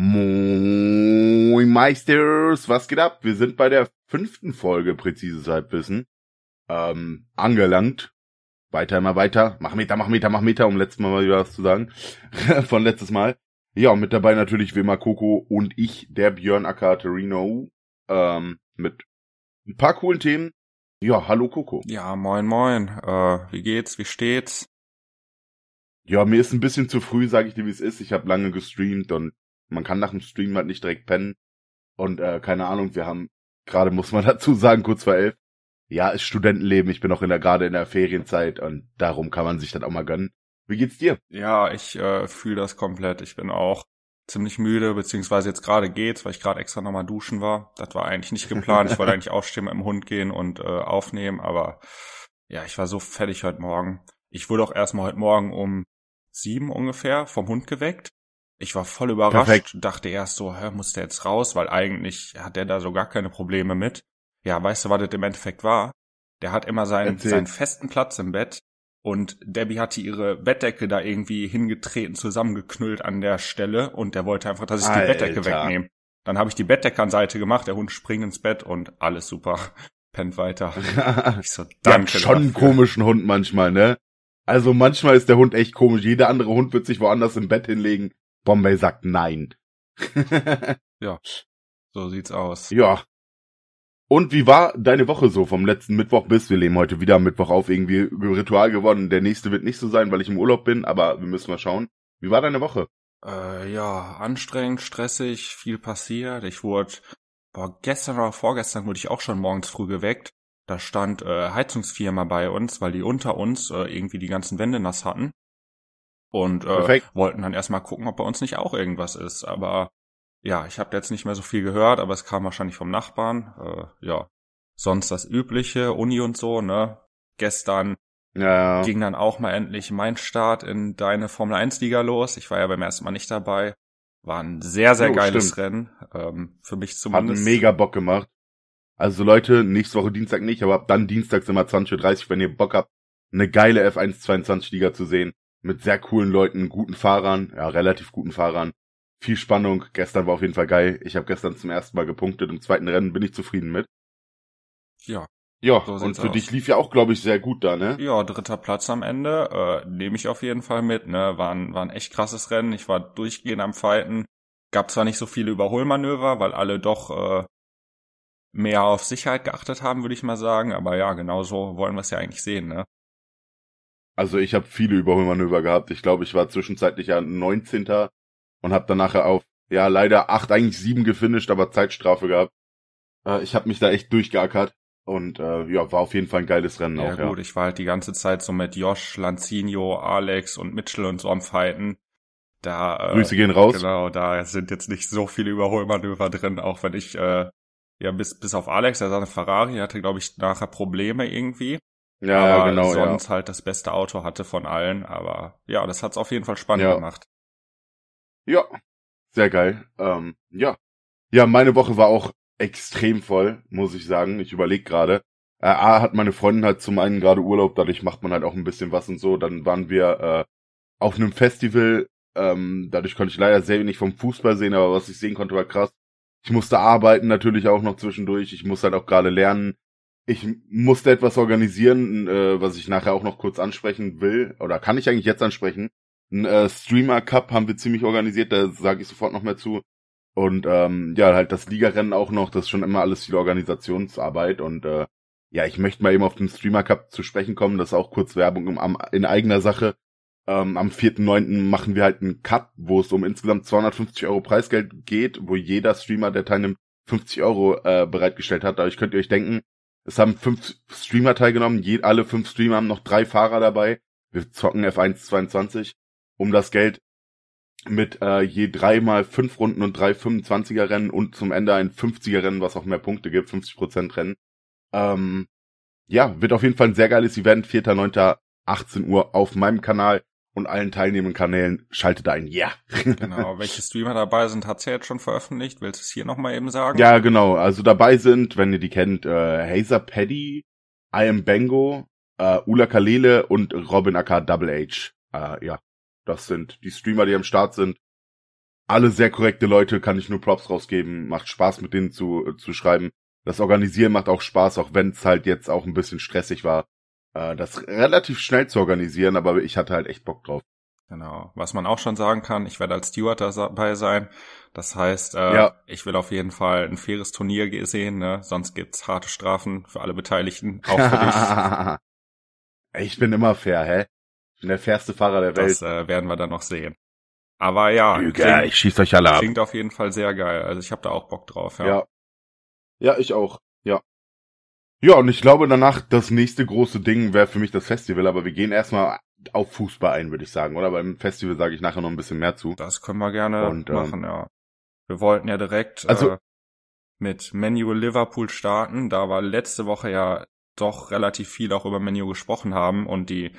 Moin Meisters, was geht ab? Wir sind bei der fünften Folge Präzises Halbwissen ähm, angelangt. Weiter, immer weiter. Mach Meter, mach Meter, mach Meter, um letztes Mal mal wieder was zu sagen. Von letztes Mal. Ja, und mit dabei natürlich wie immer Coco und ich, der Björn Akaterino, ähm, mit ein paar coolen Themen. Ja, hallo Coco. Ja, moin, moin. Äh, wie geht's? Wie steht's? Ja, mir ist ein bisschen zu früh, sage ich dir, wie es ist. Ich habe lange gestreamt und man kann nach dem Stream halt nicht direkt pennen. Und äh, keine Ahnung, wir haben gerade, muss man dazu sagen, kurz vor elf. Ja, ist Studentenleben. Ich bin auch in der gerade in der Ferienzeit und darum kann man sich das auch mal gönnen. Wie geht's dir? Ja, ich äh, fühle das komplett. Ich bin auch ziemlich müde, beziehungsweise jetzt gerade geht's, weil ich gerade extra nochmal duschen war. Das war eigentlich nicht geplant. Ich wollte eigentlich aufstehen mit dem Hund gehen und äh, aufnehmen, aber ja, ich war so fertig heute Morgen. Ich wurde auch erstmal heute Morgen um sieben ungefähr vom Hund geweckt. Ich war voll überrascht, Perfekt. dachte erst so, hä, muss der jetzt raus, weil eigentlich hat der da so gar keine Probleme mit. Ja, weißt du, was das im Endeffekt war? Der hat immer seinen, seinen festen Platz im Bett und Debbie hatte ihre Bettdecke da irgendwie hingetreten, zusammengeknüllt an der Stelle und der wollte einfach, dass ich Alter. die Bettdecke wegnehme. Dann habe ich die Bettdecke an Seite gemacht, der Hund springt ins Bett und alles super. Pennt weiter. ich so, danke. Ja, schon einen komischen Hund manchmal, ne? Also manchmal ist der Hund echt komisch. Jeder andere Hund wird sich woanders im Bett hinlegen. Bombay sagt nein. ja, so sieht's aus. Ja, und wie war deine Woche so vom letzten Mittwoch bis? Wir nehmen heute wieder am Mittwoch auf, irgendwie Ritual geworden. Der nächste wird nicht so sein, weil ich im Urlaub bin, aber wir müssen mal schauen. Wie war deine Woche? Äh, ja, anstrengend, stressig, viel passiert. Ich wurde, boah, gestern oder vorgestern wurde ich auch schon morgens früh geweckt. Da stand äh, Heizungsfirma bei uns, weil die unter uns äh, irgendwie die ganzen Wände nass hatten. Und äh, wollten dann erstmal gucken, ob bei uns nicht auch irgendwas ist. Aber ja, ich habe jetzt nicht mehr so viel gehört, aber es kam wahrscheinlich vom Nachbarn. Äh, ja, sonst das übliche, Uni und so, ne? Gestern ja. ging dann auch mal endlich mein Start in deine Formel 1 Liga los. Ich war ja beim ersten Mal nicht dabei. War ein sehr, sehr jo, geiles stimmt. Rennen. Ähm, für mich zumindest. Hat mega Bock gemacht. Also Leute, nächste Woche Dienstag nicht, aber ab dann dienstags immer 20.30 Uhr, wenn ihr Bock habt, eine geile F1 22 Liga zu sehen. Mit sehr coolen Leuten, guten Fahrern, ja, relativ guten Fahrern viel Spannung. Gestern war auf jeden Fall geil. Ich habe gestern zum ersten Mal gepunktet. Im zweiten Rennen bin ich zufrieden mit. Ja. Ja, so und für aus. dich lief ja auch, glaube ich, sehr gut da, ne? Ja, dritter Platz am Ende. Äh, Nehme ich auf jeden Fall mit, ne? War ein, war ein echt krasses Rennen. Ich war durchgehend am Fighten. Gab zwar nicht so viele Überholmanöver, weil alle doch äh, mehr auf Sicherheit geachtet haben, würde ich mal sagen. Aber ja, genauso wollen wir es ja eigentlich sehen, ne? Also ich habe viele Überholmanöver gehabt. Ich glaube, ich war zwischenzeitlich ja 19 und habe dann nachher auf, ja, leider acht, eigentlich sieben gefinisht, aber Zeitstrafe gehabt. Äh, ich habe mich da echt durchgeackert und äh, ja, war auf jeden Fall ein geiles Rennen ja, auch. Ja gut, ich war halt die ganze Zeit so mit Josh, Lanzino, Alex und Mitchell und so am Fighten. Da, äh, Grüße gehen raus. Genau, da sind jetzt nicht so viele Überholmanöver drin, auch wenn ich, äh, ja, bis, bis auf Alex, der sah eine Ferrari, hatte, glaube ich, nachher Probleme irgendwie. Ja, aber genau. sonst ja. halt das beste Auto hatte von allen, aber ja, das hat's auf jeden Fall spannend ja. gemacht. Ja, sehr geil. Ähm, ja. Ja, meine Woche war auch extrem voll, muss ich sagen. Ich überlege gerade. Äh, A hat meine Freundin halt zum einen gerade Urlaub, dadurch macht man halt auch ein bisschen was und so. Dann waren wir äh, auf einem Festival. Ähm, dadurch konnte ich leider sehr wenig vom Fußball sehen, aber was ich sehen konnte, war krass. Ich musste arbeiten natürlich auch noch zwischendurch. Ich musste halt auch gerade lernen. Ich musste etwas organisieren, äh, was ich nachher auch noch kurz ansprechen will. Oder kann ich eigentlich jetzt ansprechen? Ein äh, Streamer Cup haben wir ziemlich organisiert, da sage ich sofort noch mehr zu. Und ähm, ja, halt das Ligarennen auch noch, das ist schon immer alles viel Organisationsarbeit und äh, ja, ich möchte mal eben auf den Streamer Cup zu sprechen kommen, das ist auch kurz Werbung im, am, in eigener Sache. Ähm, am 4.9. machen wir halt einen Cup, wo es um insgesamt 250 Euro Preisgeld geht, wo jeder Streamer, der teilnimmt, 50 Euro äh, bereitgestellt hat. Dadurch könnt ihr euch denken, es haben fünf Streamer teilgenommen, je, alle fünf Streamer haben noch drei Fahrer dabei. Wir zocken F1 22 um das Geld mit äh, je dreimal fünf Runden und drei 25er Rennen und zum Ende ein 50er Rennen, was auch mehr Punkte gibt, 50 Prozent Rennen. Ähm, ja, wird auf jeden Fall ein sehr geiles Event, 4.9. 18 Uhr auf meinem Kanal und allen teilnehmenden Kanälen. Schaltet ein, ja. Yeah. genau, welche Streamer dabei sind, hat's ja jetzt schon veröffentlicht. Willst du es hier nochmal eben sagen? Ja, genau. Also dabei sind, wenn ihr die kennt, äh, Hazer Paddy, I Am Bango, äh, Ula Kalele und Robin AK Double H. Äh, ja, das sind die Streamer, die am Start sind. alle sehr korrekte Leute, kann ich nur Props rausgeben. Macht Spaß mit denen zu, äh, zu schreiben. Das Organisieren macht auch Spaß, auch wenn es halt jetzt auch ein bisschen stressig war. Äh, das relativ schnell zu organisieren, aber ich hatte halt echt Bock drauf. Genau. Was man auch schon sagen kann, ich werde als Steward dabei sein. Das heißt, äh, ja. ich will auf jeden Fall ein faires Turnier sehen, ne? sonst gibt's harte Strafen für alle Beteiligten, auch für dich. ich bin immer fair, hä? Ich bin der fairste Fahrer der Welt. Das äh, werden wir dann noch sehen. Aber ja, Lüge, klingt, ich schieß euch alle ab. Klingt auf jeden Fall sehr geil. Also ich habe da auch Bock drauf, ja. Ja, ja ich auch, ja. Ja, und ich glaube danach, das nächste große Ding wäre für mich das Festival, aber wir gehen erstmal auf Fußball ein, würde ich sagen, oder? Beim Festival sage ich nachher noch ein bisschen mehr zu. Das können wir gerne und, ähm, machen, ähm, ja. Wir wollten ja direkt also, äh, mit Menu Liverpool starten. Da war letzte Woche ja doch relativ viel auch über Menu gesprochen haben und die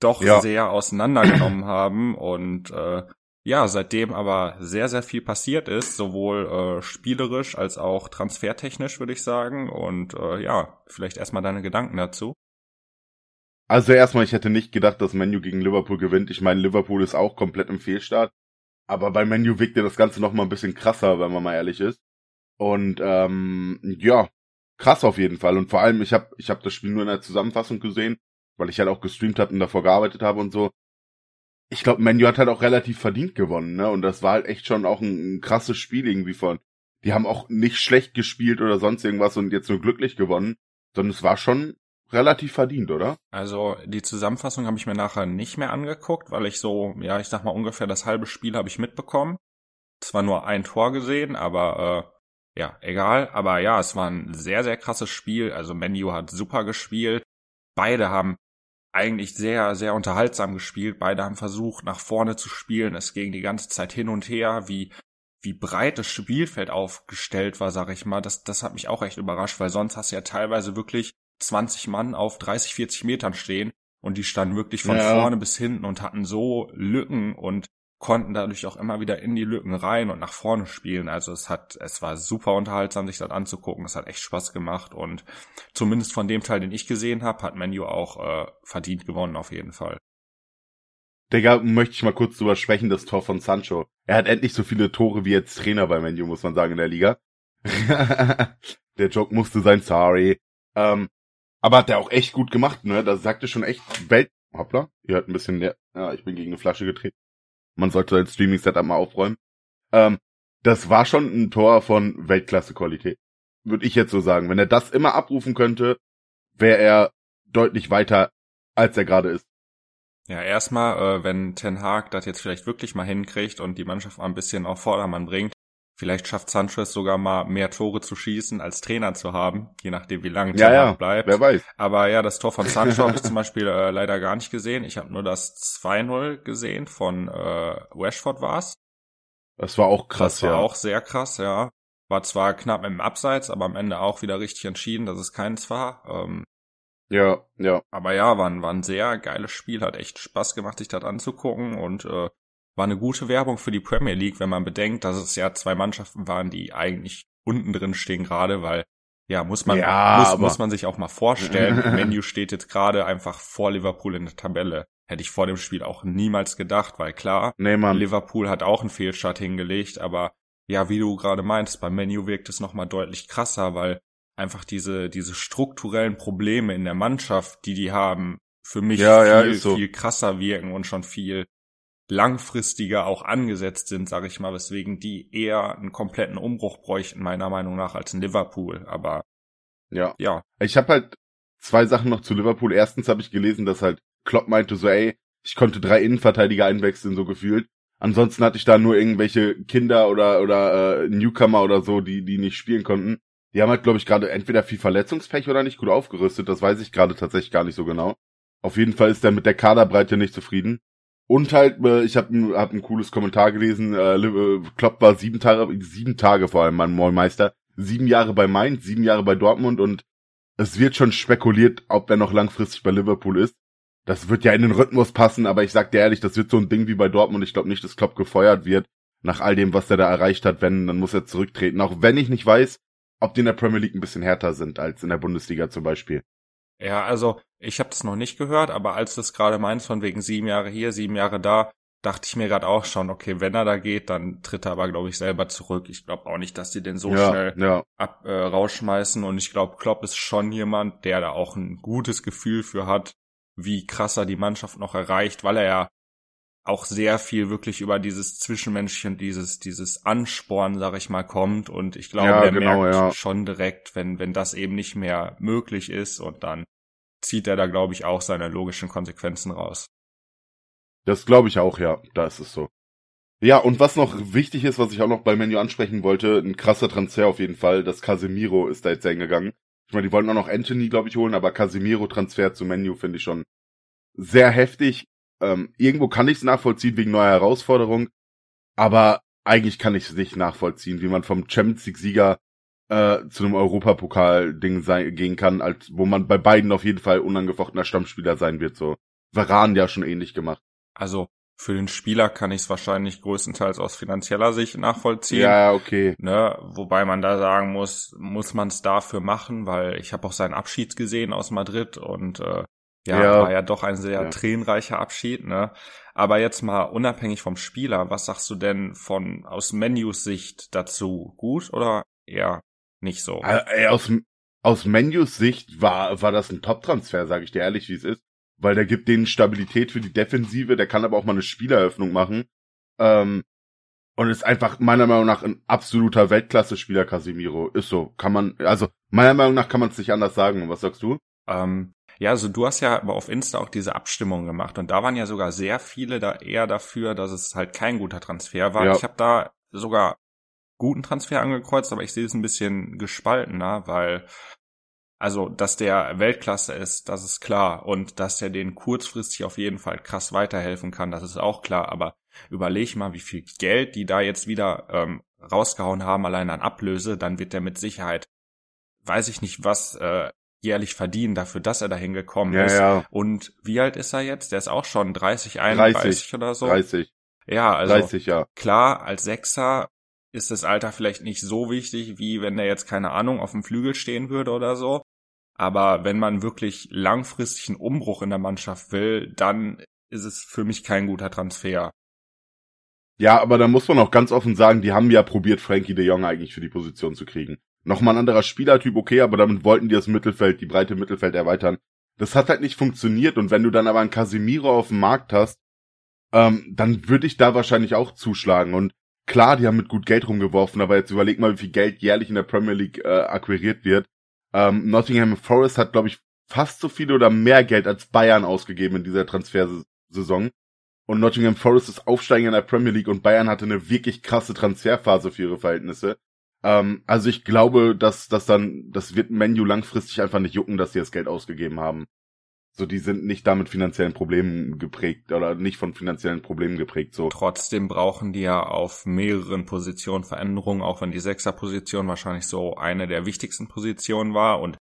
doch ja. sehr auseinandergenommen haben und äh, ja, seitdem aber sehr, sehr viel passiert ist, sowohl äh, spielerisch als auch transfertechnisch, würde ich sagen. Und äh, ja, vielleicht erstmal deine Gedanken dazu. Also erstmal, ich hätte nicht gedacht, dass Menu gegen Liverpool gewinnt. Ich meine, Liverpool ist auch komplett im Fehlstart. Aber bei Menu wirkt ja das Ganze noch mal ein bisschen krasser, wenn man mal ehrlich ist. Und ähm, ja, krass auf jeden Fall. Und vor allem, ich habe ich hab das Spiel nur in der Zusammenfassung gesehen, weil ich halt auch gestreamt habe und davor gearbeitet habe und so ich glaube, Menu hat halt auch relativ verdient gewonnen, ne? Und das war halt echt schon auch ein, ein, krasses Spiel irgendwie von. Die haben auch nicht schlecht gespielt oder sonst irgendwas und jetzt nur glücklich gewonnen, sondern es war schon relativ verdient, oder? Also die Zusammenfassung habe ich mir nachher nicht mehr angeguckt, weil ich so, ja, ich sag mal ungefähr das halbe Spiel habe ich mitbekommen. Zwar nur ein Tor gesehen, aber äh, ja, egal. Aber ja, es war ein sehr, sehr krasses Spiel. Also Menu hat super gespielt. Beide haben eigentlich sehr, sehr unterhaltsam gespielt. Beide haben versucht, nach vorne zu spielen. Es ging die ganze Zeit hin und her, wie, wie breit das Spielfeld aufgestellt war, sag ich mal. Das, das hat mich auch echt überrascht, weil sonst hast du ja teilweise wirklich 20 Mann auf 30, 40 Metern stehen und die standen wirklich von ja. vorne bis hinten und hatten so Lücken und konnten dadurch auch immer wieder in die Lücken rein und nach vorne spielen. Also es hat, es war super unterhaltsam, sich das anzugucken. Es hat echt Spaß gemacht und zumindest von dem Teil, den ich gesehen habe, hat Menu auch äh, verdient gewonnen auf jeden Fall. Digga, möchte ich mal kurz drüber sprechen, das Tor von Sancho. Er hat endlich so viele Tore wie jetzt Trainer bei Menu, muss man sagen, in der Liga. der Joke musste sein, sorry. Ähm, aber hat er auch echt gut gemacht, ne? Da sagte schon echt Welt... Hoppla, ihr hört ein bisschen... Ja, ich bin gegen eine Flasche getreten. Man sollte sein Streaming-Setup mal aufräumen. Ähm, das war schon ein Tor von Weltklasse-Qualität. Würde ich jetzt so sagen. Wenn er das immer abrufen könnte, wäre er deutlich weiter, als er gerade ist. Ja, erstmal, äh, wenn Ten Hag das jetzt vielleicht wirklich mal hinkriegt und die Mannschaft mal ein bisschen auf Vordermann bringt, vielleicht schafft Sanchez sogar mal mehr Tore zu schießen als Trainer zu haben, je nachdem wie lange ja, ja, bleibt. Wer weiß. Aber ja, das Tor von Sancho habe ich zum Beispiel äh, leider gar nicht gesehen. Ich habe nur das 2-0 gesehen von äh, Rashford war's. Das war auch krass, das war ja. auch sehr krass, ja. War zwar knapp im Abseits, aber am Ende auch wieder richtig entschieden, dass es keins war. Ähm, ja, ja. Aber ja, war ein, war ein sehr geiles Spiel, hat echt Spaß gemacht, sich das anzugucken und äh, war eine gute Werbung für die Premier League, wenn man bedenkt, dass es ja zwei Mannschaften waren, die eigentlich unten drin stehen gerade, weil ja, muss man, ja, muss, muss man sich auch mal vorstellen. Menu steht jetzt gerade einfach vor Liverpool in der Tabelle. Hätte ich vor dem Spiel auch niemals gedacht, weil klar, nee. Liverpool hat auch einen Fehlstart hingelegt, aber ja, wie du gerade meinst, beim Menu wirkt es nochmal deutlich krasser, weil einfach diese, diese strukturellen Probleme in der Mannschaft, die die haben, für mich ja, viel, ja, so. viel krasser wirken und schon viel langfristiger auch angesetzt sind, sage ich mal, weswegen die eher einen kompletten Umbruch bräuchten, meiner Meinung nach, als in Liverpool. Aber ja. Ja. Ich habe halt zwei Sachen noch zu Liverpool. Erstens habe ich gelesen, dass halt Klopp meinte so, ey, ich konnte drei Innenverteidiger einwechseln, so gefühlt. Ansonsten hatte ich da nur irgendwelche Kinder oder oder äh, Newcomer oder so, die die nicht spielen konnten. Die haben halt, glaube ich, gerade entweder viel Verletzungspech oder nicht gut aufgerüstet. Das weiß ich gerade tatsächlich gar nicht so genau. Auf jeden Fall ist er mit der Kaderbreite nicht zufrieden. Und halt, äh, ich habe hab ein cooles Kommentar gelesen, äh, äh, Klopp war sieben Tage, sieben Tage vor allem mein Mollmeister, sieben Jahre bei Mainz, sieben Jahre bei Dortmund und es wird schon spekuliert, ob er noch langfristig bei Liverpool ist. Das wird ja in den Rhythmus passen, aber ich sag dir ehrlich, das wird so ein Ding wie bei Dortmund. Ich glaube nicht, dass Klopp gefeuert wird nach all dem, was er da erreicht hat. Wenn, dann muss er zurücktreten. Auch wenn ich nicht weiß, ob die in der Premier League ein bisschen härter sind als in der Bundesliga zum Beispiel. Ja, also ich habe das noch nicht gehört, aber als du es gerade meinst, von wegen sieben Jahre hier, sieben Jahre da, dachte ich mir gerade auch schon, okay, wenn er da geht, dann tritt er aber, glaube ich, selber zurück. Ich glaube auch nicht, dass die den so ja, schnell ja. ab, äh, rausschmeißen. Und ich glaube, Klopp ist schon jemand, der da auch ein gutes Gefühl für hat, wie krasser die Mannschaft noch erreicht, weil er ja auch sehr viel wirklich über dieses Zwischenmenschliche und dieses, dieses Ansporn, sag ich mal, kommt. Und ich glaube, Ja, er genau, merkt schon direkt, wenn, wenn das eben nicht mehr möglich ist und dann zieht er da, glaube ich, auch seine logischen Konsequenzen raus. Das glaube ich auch, ja. Da ist es so. Ja, und was noch wichtig ist, was ich auch noch bei Menu ansprechen wollte, ein krasser Transfer auf jeden Fall. Das Casemiro ist da jetzt hingegangen. Ich meine, die wollten auch noch Anthony, glaube ich, holen, aber Casemiro-Transfer zu Menu finde ich schon sehr heftig. Ähm, irgendwo kann ich es nachvollziehen wegen neuer Herausforderung, aber eigentlich kann ich es nicht nachvollziehen, wie man vom Champions League-Sieger äh, zu einem Europapokal-Ding sein- gehen kann, als wo man bei beiden auf jeden Fall unangefochtener Stammspieler sein wird. So Varan ja schon ähnlich gemacht. Also für den Spieler kann ich es wahrscheinlich größtenteils aus finanzieller Sicht nachvollziehen. Ja, okay. Ne, wobei man da sagen muss, muss man es dafür machen, weil ich habe auch seinen Abschied gesehen aus Madrid und äh, ja, Ja. war ja doch ein sehr Ja. tränenreicher Abschied, ne? Aber jetzt mal unabhängig vom Spieler, was sagst du denn von aus Menus Sicht dazu? Gut oder eher nicht so? Äh, ey, aus, aus Menus Sicht war, war das ein Top-Transfer, sage ich dir ehrlich, wie es ist. Weil der gibt denen Stabilität für die Defensive, der kann aber auch mal eine Spieleröffnung machen. Ähm, und ist einfach meiner Meinung nach ein absoluter Weltklasse-Spieler, Casimiro. Ist so. Kann man, also meiner Meinung nach kann man es nicht anders sagen. Was sagst du? Ähm, ja, also du hast ja aber auf Insta auch diese Abstimmung gemacht und da waren ja sogar sehr viele da eher dafür, dass es halt kein guter Transfer war. Ja. Ich habe da sogar guten Transfer angekreuzt, aber ich sehe es ein bisschen gespaltener, weil also, dass der Weltklasse ist, das ist klar und dass er den kurzfristig auf jeden Fall krass weiterhelfen kann, das ist auch klar, aber überleg mal, wie viel Geld die da jetzt wieder ähm, rausgehauen haben, allein an Ablöse, dann wird der mit Sicherheit, weiß ich nicht was, äh, jährlich verdienen dafür, dass er dahin gekommen Ja, ist. ja. Und wie alt ist er jetzt? Der ist auch schon 30, 31 30, oder so. 30, Ja, also 30, ja. klar, als Sechser ist das Alter vielleicht nicht so wichtig, wie wenn der jetzt, keine Ahnung, auf dem Flügel stehen würde oder so. Aber wenn man wirklich langfristig einen Umbruch in der Mannschaft will, dann ist es für mich kein guter Transfer. Ja, aber da muss man auch ganz offen sagen, die haben ja probiert, Frankie de Jong eigentlich für die Position zu kriegen. Nochmal ein anderer Spielertyp, okay, aber damit wollten die das Mittelfeld, die breite Mittelfeld erweitern. Das hat halt nicht funktioniert und wenn du dann aber einen Casemiro auf dem Markt hast, ähm, dann würde ich da wahrscheinlich auch zuschlagen. Und klar, die haben mit gut Geld rumgeworfen, aber jetzt überleg mal, wie viel Geld jährlich in der Premier League äh, akquiriert wird. Ähm, Nottingham Forest hat, glaube ich, fast so viel oder mehr Geld als Bayern ausgegeben in dieser Transfersaison. Und Nottingham Forest ist Aufsteiger in der Premier League und Bayern hatte eine wirklich krasse Transferphase für ihre Verhältnisse. Ähm, also ich glaube, dass das dann, das wird Menu langfristig einfach nicht jucken, dass sie das Geld ausgegeben haben. So, die sind nicht damit finanziellen Problemen geprägt oder nicht von finanziellen Problemen geprägt. So, Trotzdem brauchen die ja auf mehreren Positionen Veränderungen, auch wenn die Sechser-Position wahrscheinlich so eine der wichtigsten Positionen war. Und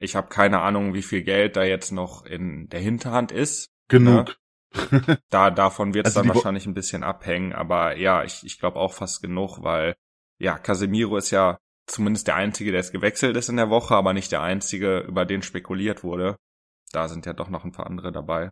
ich habe keine Ahnung, wie viel Geld da jetzt noch in der Hinterhand ist. genug. Da davon wird es Also dann wahrscheinlich ein bisschen abhängen, aber ja, ich, ich glaube auch fast genug, weil ja, Casemiro ist ja zumindest der Einzige, der es gewechselt ist in der Woche, aber nicht der Einzige, über den spekuliert wurde. Da sind ja doch noch ein paar andere dabei.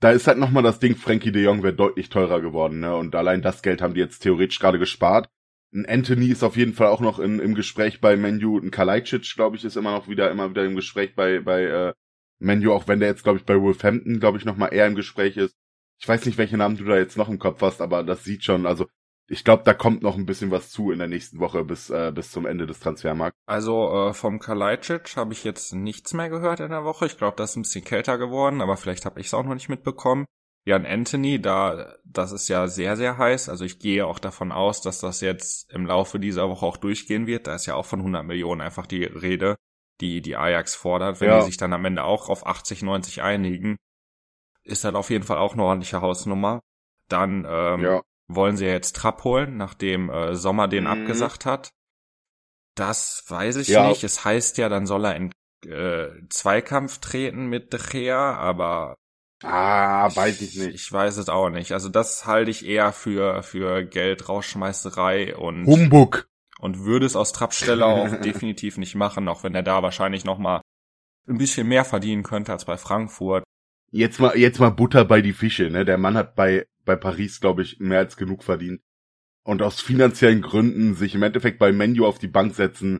Da ist halt nochmal das Ding, Frankie de Jong wäre deutlich teurer geworden, ne? Und allein das Geld haben die jetzt theoretisch gerade gespart. Ein Anthony ist auf jeden Fall auch noch in, im Gespräch bei Menu. Ein Kalajdzic, glaube ich, ist immer noch wieder, immer wieder im Gespräch bei, bei äh, Menu, auch wenn der jetzt, glaube ich, bei Wolverhampton, glaube ich, nochmal eher im Gespräch ist. Ich weiß nicht, welche Namen du da jetzt noch im Kopf hast, aber das sieht schon, also ich glaube, da kommt noch ein bisschen was zu in der nächsten Woche bis, äh, bis zum Ende des Transfermarkts. Also äh, vom Kalajdzic habe ich jetzt nichts mehr gehört in der Woche. Ich glaube, das ist ein bisschen kälter geworden, aber vielleicht habe ich es auch noch nicht mitbekommen. Jan Anthony, da das ist ja sehr, sehr heiß. Also ich gehe auch davon aus, dass das jetzt im Laufe dieser Woche auch durchgehen wird. Da ist ja auch von 100 Millionen einfach die Rede, die die Ajax fordert. Wenn Ja. die sich dann am Ende auch auf 80, 90 einigen, ist das auf jeden Fall auch eine ordentliche Hausnummer. Dann ähm, ja. Wollen sie ja jetzt Trapp holen, nachdem äh, Sommer den Mhm. abgesagt hat. Das weiß ich Ja. nicht. Es heißt ja, dann soll er in äh, Zweikampf treten mit De Gea, aber Ah, weiß ich nicht. Ich weiß es auch nicht. Also das halte ich eher für für Geldrausschmeißerei und Humbug. und würde es aus Trappstelle auch definitiv nicht machen, auch wenn er da wahrscheinlich noch mal ein bisschen mehr verdienen könnte als bei Frankfurt. Jetzt mal, jetzt mal Butter bei die Fische, ne? Der Mann hat bei bei Paris, glaube ich, mehr als genug verdient. Und aus finanziellen Gründen sich im Endeffekt bei Menu auf die Bank setzen,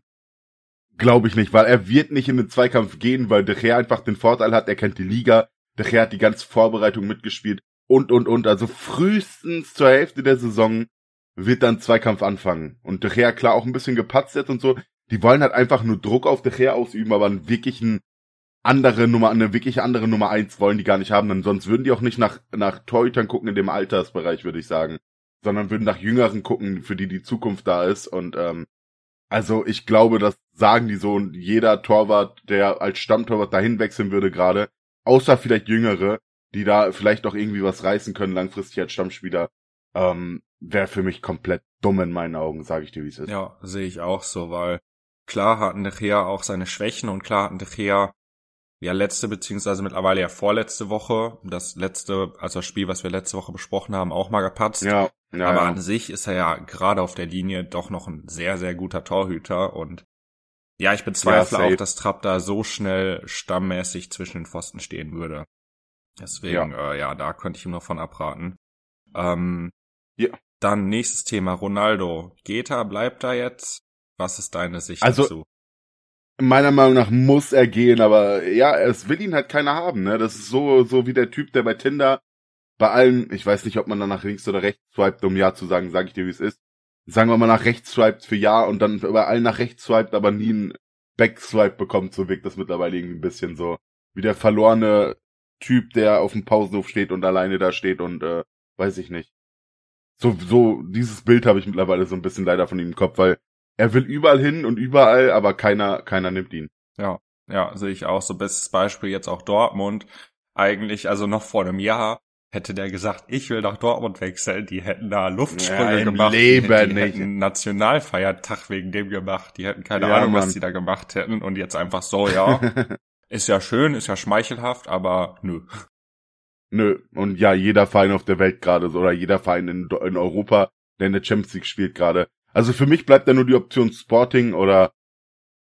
glaube ich nicht, weil er wird nicht in den Zweikampf gehen, weil De Gea einfach den Vorteil hat, er kennt die Liga, De Gea hat die ganze Vorbereitung mitgespielt und, und, und. Also frühestens zur Hälfte der Saison wird dann Zweikampf anfangen. Und De Gea klar auch ein bisschen gepatzt jetzt und so. Die wollen halt einfach nur Druck auf De Gea ausüben, aber einen wirklichen andere Nummer, eine wirklich andere Nummer eins wollen die gar nicht haben, denn sonst würden die auch nicht nach, nach Torhütern gucken in dem Altersbereich, würde ich sagen, sondern würden nach Jüngeren gucken, für die die Zukunft da ist. Und, ähm, also ich glaube, das sagen die so. Und jeder Torwart, der als Stammtorwart dahin wechseln würde gerade, außer vielleicht Jüngere, die da vielleicht auch irgendwie was reißen können langfristig als Stammspieler, ähm, wäre für mich komplett dumm in meinen Augen, sage ich dir, wie es ist. Ja, sehe ich auch so, weil klar hatten De Gea auch seine Schwächen und klar hatten De Gea ja letzte beziehungsweise mittlerweile ja vorletzte Woche, das letzte, also das Spiel, was wir letzte Woche besprochen haben, auch mal gepatzt. Ja, ja Aber ja. an sich ist er ja gerade auf der Linie doch noch ein sehr, sehr guter Torhüter und ja, ich bezweifle Ja, auch, dass Trapp da so schnell stammmäßig zwischen den Pfosten stehen würde. Deswegen, ja, äh, ja da könnte ich ihm noch von abraten. Ähm, Ja. Dann nächstes Thema, Ronaldo. Geht er, bleibt er jetzt? Was ist deine Sicht Also, dazu? Meiner Meinung nach muss er gehen, aber ja, es will ihn halt keiner haben, ne? Das ist so, so wie der Typ, der bei Tinder bei allen, ich weiß nicht, ob man dann nach links oder rechts swiped, um Ja zu sagen, sage ich dir, wie es ist. Sagen wir mal nach rechts swiped für Ja und dann bei allen nach rechts swiped, aber nie einen Backswipe bekommt, so wirkt das mittlerweile irgendwie ein bisschen so. Wie der verlorene Typ, der auf dem Pausenhof steht und alleine da steht und äh, weiß ich nicht. So, so, dieses Bild habe ich mittlerweile so ein bisschen leider von ihm im Kopf, weil er will überall hin und überall, aber keiner, keiner nimmt ihn. Ja, ja, sehe ich auch. So bestes Beispiel jetzt auch Dortmund. Eigentlich, also noch vor einem Jahr hätte der gesagt, ich will nach Dortmund wechseln. Die hätten da Luftsprünge Ja, gemacht. Leben die, die nicht. hätten Nationalfeiertag wegen dem gemacht. Die hätten keine Ja, Ahnung, was Mann. die da gemacht hätten. Und jetzt einfach so, ja, ist ja schön, ist ja schmeichelhaft, aber nö. Nö. Und ja, jeder Verein auf der Welt gerade so, oder jeder Verein in, in Europa, der in der Champions League spielt gerade. Also für mich bleibt da nur die Option Sporting oder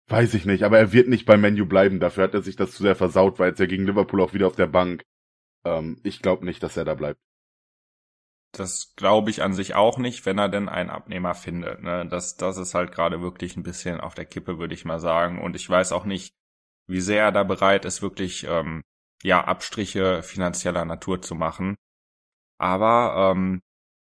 weiß ich nicht, aber er wird nicht bei Menu bleiben. Dafür hat er sich das zu sehr versaut, weil jetzt ja gegen Liverpool auch wieder auf der Bank. Ähm, ich glaube nicht, dass er da bleibt. Das glaube ich an sich auch nicht, wenn er denn einen Abnehmer findet. Ne? Das, das ist halt gerade wirklich ein bisschen auf der Kippe, würde ich mal sagen. Und ich weiß auch nicht, wie sehr er da bereit ist, wirklich ähm, ja Abstriche finanzieller Natur zu machen. Aber ähm,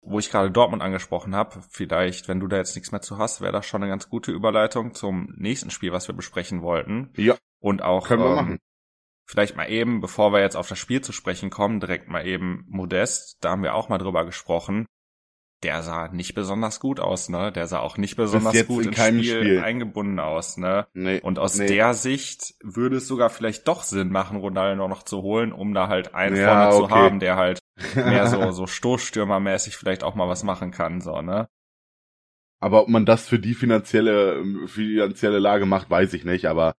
wo ich gerade Dortmund angesprochen habe, vielleicht, wenn du da jetzt nichts mehr zu hast, wäre das schon eine ganz gute Überleitung zum nächsten Spiel, was wir besprechen wollten. Ja, Und auch können wir ähm, machen. Vielleicht mal eben, bevor wir jetzt auf das Spiel zu sprechen kommen, direkt mal eben Modest, da haben wir auch mal drüber gesprochen. Der sah nicht besonders gut aus, ne? Der sah auch nicht besonders gut in ins Spiel, Spiel. eingebunden aus, ne? Nee. Und aus nee. der Sicht würde es sogar vielleicht doch Sinn machen, Ronaldo noch zu holen, um da halt einen Ja, vorne zu okay. haben, der halt mehr so, so Stoßstürmermäßig vielleicht auch mal was machen kann, so, ne? Aber ob man das für die finanzielle, finanzielle Lage macht, weiß ich nicht, aber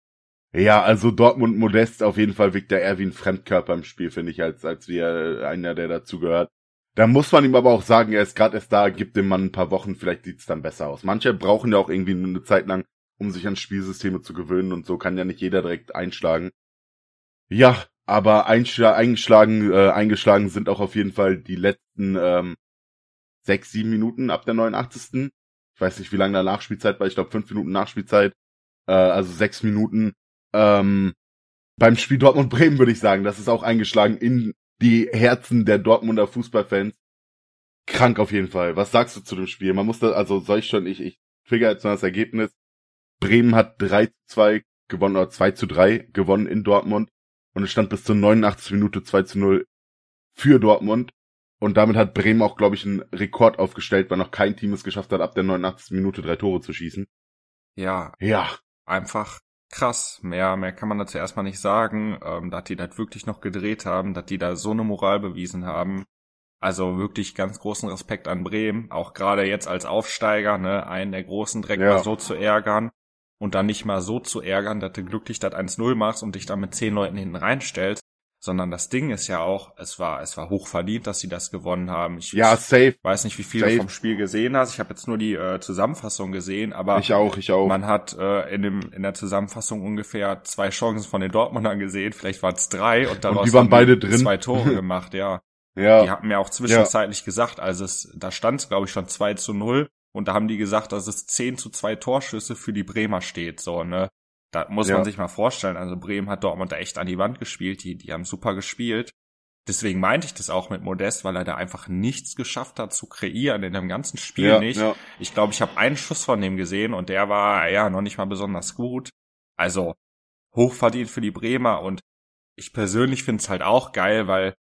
ja, also Dortmund Modest auf jeden Fall wirkt er eher wie ein Fremdkörper im Spiel, finde ich, als, als wie er, einer, der dazugehört. Da muss man ihm aber auch sagen, er ist gerade erst da, gibt dem Mann ein paar Wochen, vielleicht sieht's dann besser aus. Manche brauchen ja auch irgendwie eine Zeit lang, um sich an Spielsysteme zu gewöhnen und so kann ja nicht jeder direkt einschlagen. Ja, aber eingeschlagen, äh, eingeschlagen sind auch auf jeden Fall die letzten ähm, sechs, sieben Minuten ab der 89. Ich weiß nicht, wie lange da Nachspielzeit war, ich glaube fünf Minuten Nachspielzeit, äh, also sechs Minuten. Ähm, beim Spiel Dortmund-Bremen würde ich sagen, das ist auch eingeschlagen in die Herzen der Dortmunder Fußballfans. Krank auf jeden Fall. Was sagst du zu dem Spiel? Man muss da, also soll ich schon, ich, ich trigger jetzt mal das Ergebnis. Bremen hat 3 zu 2 gewonnen, oder 2 zu 3 gewonnen in Dortmund. Und es stand bis zur 89 Minute 2 zu 0 für Dortmund. Und damit hat Bremen auch, glaube ich, einen Rekord aufgestellt, weil noch kein Team es geschafft hat, ab der 89. Minute drei Tore zu schießen. Ja, Ja, einfach krass. Mehr, mehr kann man dazu erstmal nicht sagen. Ähm, dass die das wirklich noch gedreht haben, dass die da so eine Moral bewiesen haben. Also wirklich ganz großen Respekt an Bremen. Auch gerade jetzt als Aufsteiger, ne, einen der großen direkt Ja. mal so zu ärgern. Und dann nicht mal so zu ärgern, dass du glücklich das 1-0 machst und dich dann mit zehn Leuten hinten reinstellst. Sondern das Ding ist ja auch, es war, es war hoch verdient, dass sie das gewonnen haben. Ich, ja, safe. weiß nicht, wie viel safe. du vom Spiel gesehen hast. Ich habe jetzt nur die äh, Zusammenfassung gesehen, aber Ich auch, ich auch. man hat äh, in, dem, in der Zusammenfassung ungefähr zwei Chancen von den Dortmundern gesehen, vielleicht waren es drei und daraus die waren haben beide drin. zwei Tore gemacht, ja. Ja. Die hatten mir auch zwischenzeitlich ja. gesagt, also es, da stand es, glaube ich, schon 2 zu 0 und da haben die gesagt, dass es 10 zu 2 Torschüsse für die Bremer steht, so, ne? Da muss ja. man sich mal vorstellen, also Bremen hat Dortmund da echt an die Wand gespielt, die, die haben super gespielt. Deswegen meinte ich das auch mit Modest, weil er da einfach nichts geschafft hat zu kreieren in dem ganzen Spiel ja, nicht. Ja. Ich glaube, ich habe einen Schuss von dem gesehen und der war ja noch nicht mal besonders gut. Also hochverdient für die Bremer und ich persönlich finde es halt auch geil, weil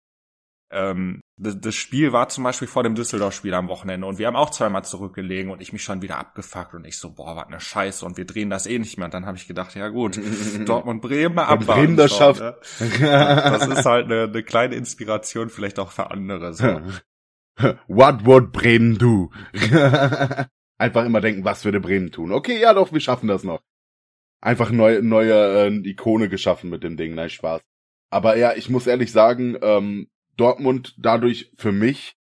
ähm, das Spiel war zum Beispiel vor dem Düsseldorf-Spiel am Wochenende und wir haben auch zweimal zurückgelegen und ich mich schon wieder abgefuckt und ich so, boah, was eine Scheiße und wir drehen das eh nicht mehr. Und dann habe ich gedacht, ja gut, Dortmund-Bremen abwarten. Bremen das schafft. Ne? Das ist halt eine, eine kleine Inspiration vielleicht auch für andere. So. What would Bremen do? Einfach immer denken, was würde Bremen tun? Okay, ja doch, wir schaffen das noch. Einfach neue, neue äh, Ikone geschaffen mit dem Ding, nein, Spaß. Aber ja, ich muss ehrlich sagen, ähm, Dortmund dadurch für mich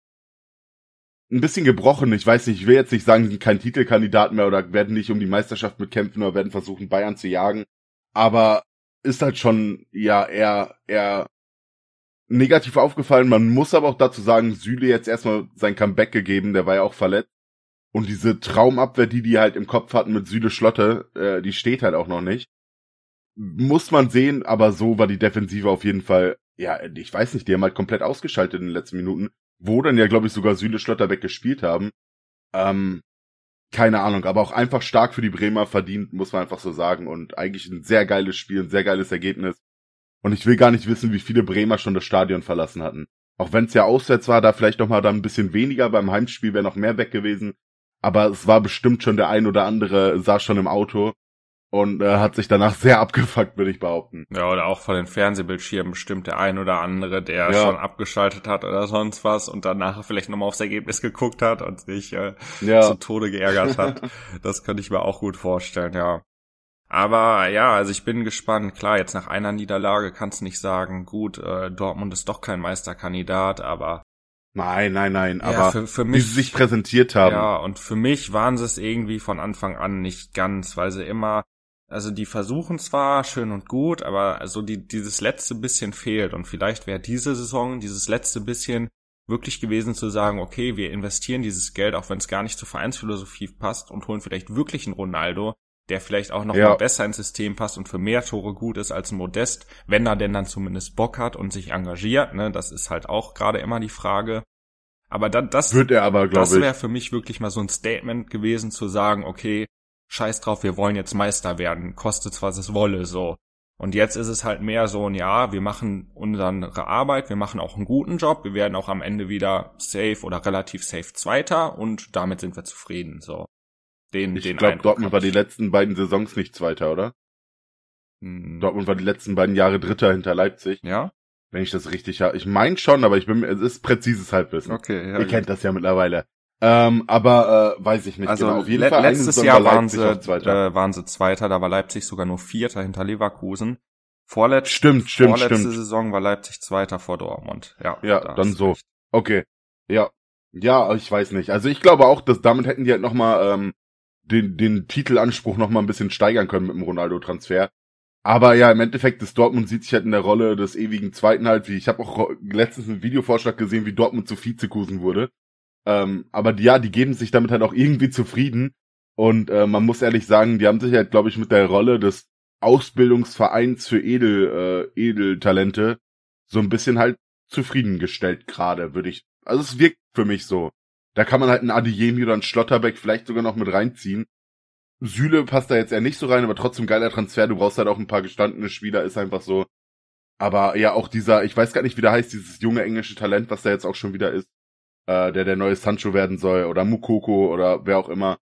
ein bisschen gebrochen. Ich weiß nicht, ich will jetzt nicht sagen, sie sind kein Titelkandidat mehr oder werden nicht um die Meisterschaft mitkämpfen oder werden versuchen, Bayern zu jagen. Aber ist halt schon, ja, eher, eher negativ aufgefallen. Man muss aber auch dazu sagen, Süle jetzt erstmal sein Comeback gegeben, der war ja auch verletzt. Und diese Traumabwehr, die die halt im Kopf hatten mit Süle Schlotte, äh, die steht halt auch noch nicht. Muss man sehen, aber so war die Defensive auf jeden Fall ja, ich weiß nicht, die haben halt komplett ausgeschaltet in den letzten Minuten, wo dann ja, glaube ich, sogar Süle Schlotterbeck gespielt haben. Ähm, keine Ahnung, aber auch einfach stark für die Bremer verdient, muss man einfach so sagen. Und eigentlich ein sehr geiles Spiel, ein sehr geiles Ergebnis. Und ich will gar nicht wissen, wie viele Bremer schon das Stadion verlassen hatten. Auch wenn es ja auswärts war, da vielleicht noch mal dann ein bisschen weniger, beim Heimspiel wäre noch mehr weg gewesen. Aber es war bestimmt schon der ein oder andere, saß schon im Auto und äh, hat sich danach sehr abgefuckt, würde ich behaupten. Ja, oder auch von den Fernsehbildschirmen bestimmt der ein oder andere, der ja. schon abgeschaltet hat oder sonst was und danach vielleicht nochmal aufs Ergebnis geguckt hat und sich äh, ja. zu Tode geärgert hat. das könnte ich mir auch gut vorstellen, ja. Aber ja, also ich bin gespannt. Klar, jetzt nach einer Niederlage kannst du nicht sagen, gut, äh, Dortmund ist doch kein Meisterkandidat, aber Nein, nein, nein, ja, aber für, für mich, wie sie sich präsentiert haben. Ja, und für mich waren sie es irgendwie von Anfang an nicht ganz, weil sie immer also die versuchen zwar schön und gut, aber also die, dieses letzte bisschen fehlt. Und vielleicht wäre diese Saison dieses letzte bisschen wirklich gewesen zu sagen, okay, wir investieren dieses Geld, auch wenn es gar nicht zur Vereinsphilosophie passt und holen vielleicht wirklich einen Ronaldo, der vielleicht auch noch ja. mal besser ins System passt und für mehr Tore gut ist als ein Modest, wenn er denn dann zumindest Bock hat und sich engagiert. Ne? Das ist halt auch gerade immer die Frage. Aber da, das, Wird er aber, das wäre für mich wirklich mal so ein Statement gewesen zu sagen, okay, scheiß drauf, wir wollen jetzt Meister werden, kostet was es wolle, so. Und jetzt ist es halt mehr so ein, ja, wir machen unsere Arbeit, wir machen auch einen guten Job, wir werden auch am Ende wieder safe oder relativ safe Zweiter und damit sind wir zufrieden, so. Den, ich den glaube, Dortmund war die letzten beiden Saisons nicht Zweiter, oder? Hm. Dortmund war die letzten beiden Jahre Dritter hinter Leipzig. Ja? Wenn ich das richtig habe. Ich meine schon, aber ich bin, es ist präzises Halbwissen. Okay, ja. Ihr kennt das ja mittlerweile. Ähm, aber äh, weiß ich nicht also genau. Auf jeden le Fall letztes Jahr war waren sie, äh, waren sie Zweiter, da war Leipzig sogar nur Vierter hinter Leverkusen. Vorletz stimmt, stimmt, vorletzte stimmt. Saison war Leipzig Zweiter vor Dortmund. Ja, ja da dann so. Recht. Okay, ja, ja, ich weiß nicht. Also ich glaube auch, dass damit hätten die halt noch mal ähm, den den Titelanspruch noch mal ein bisschen steigern können mit dem Ronaldo-Transfer. Aber ja, im Endeffekt ist Dortmund sieht sich halt in der Rolle des ewigen Zweiten halt, wie ich habe auch letztens einen Videovorschlag gesehen, wie Dortmund zu Vizekusen wurde. Ähm, aber die, ja, die geben sich damit halt auch irgendwie zufrieden. Und äh, man muss ehrlich sagen, die haben sich halt, glaube ich, mit der Rolle des Ausbildungsvereins für Edel, äh, Edeltalente so ein bisschen halt zufriedengestellt gerade, würde ich. Also es wirkt für mich so. Da kann man halt einen Adiyemi oder einen Schlotterbeck vielleicht sogar noch mit reinziehen. Süle passt da jetzt eher nicht so rein, aber trotzdem geiler Transfer. Du brauchst halt auch ein paar gestandene Spieler, ist einfach so. Aber ja, auch dieser, ich weiß gar nicht, wie der heißt, dieses junge englische Talent, was da jetzt auch schon wieder ist äh, der der neue Sancho werden soll oder Mukoko oder wer auch immer.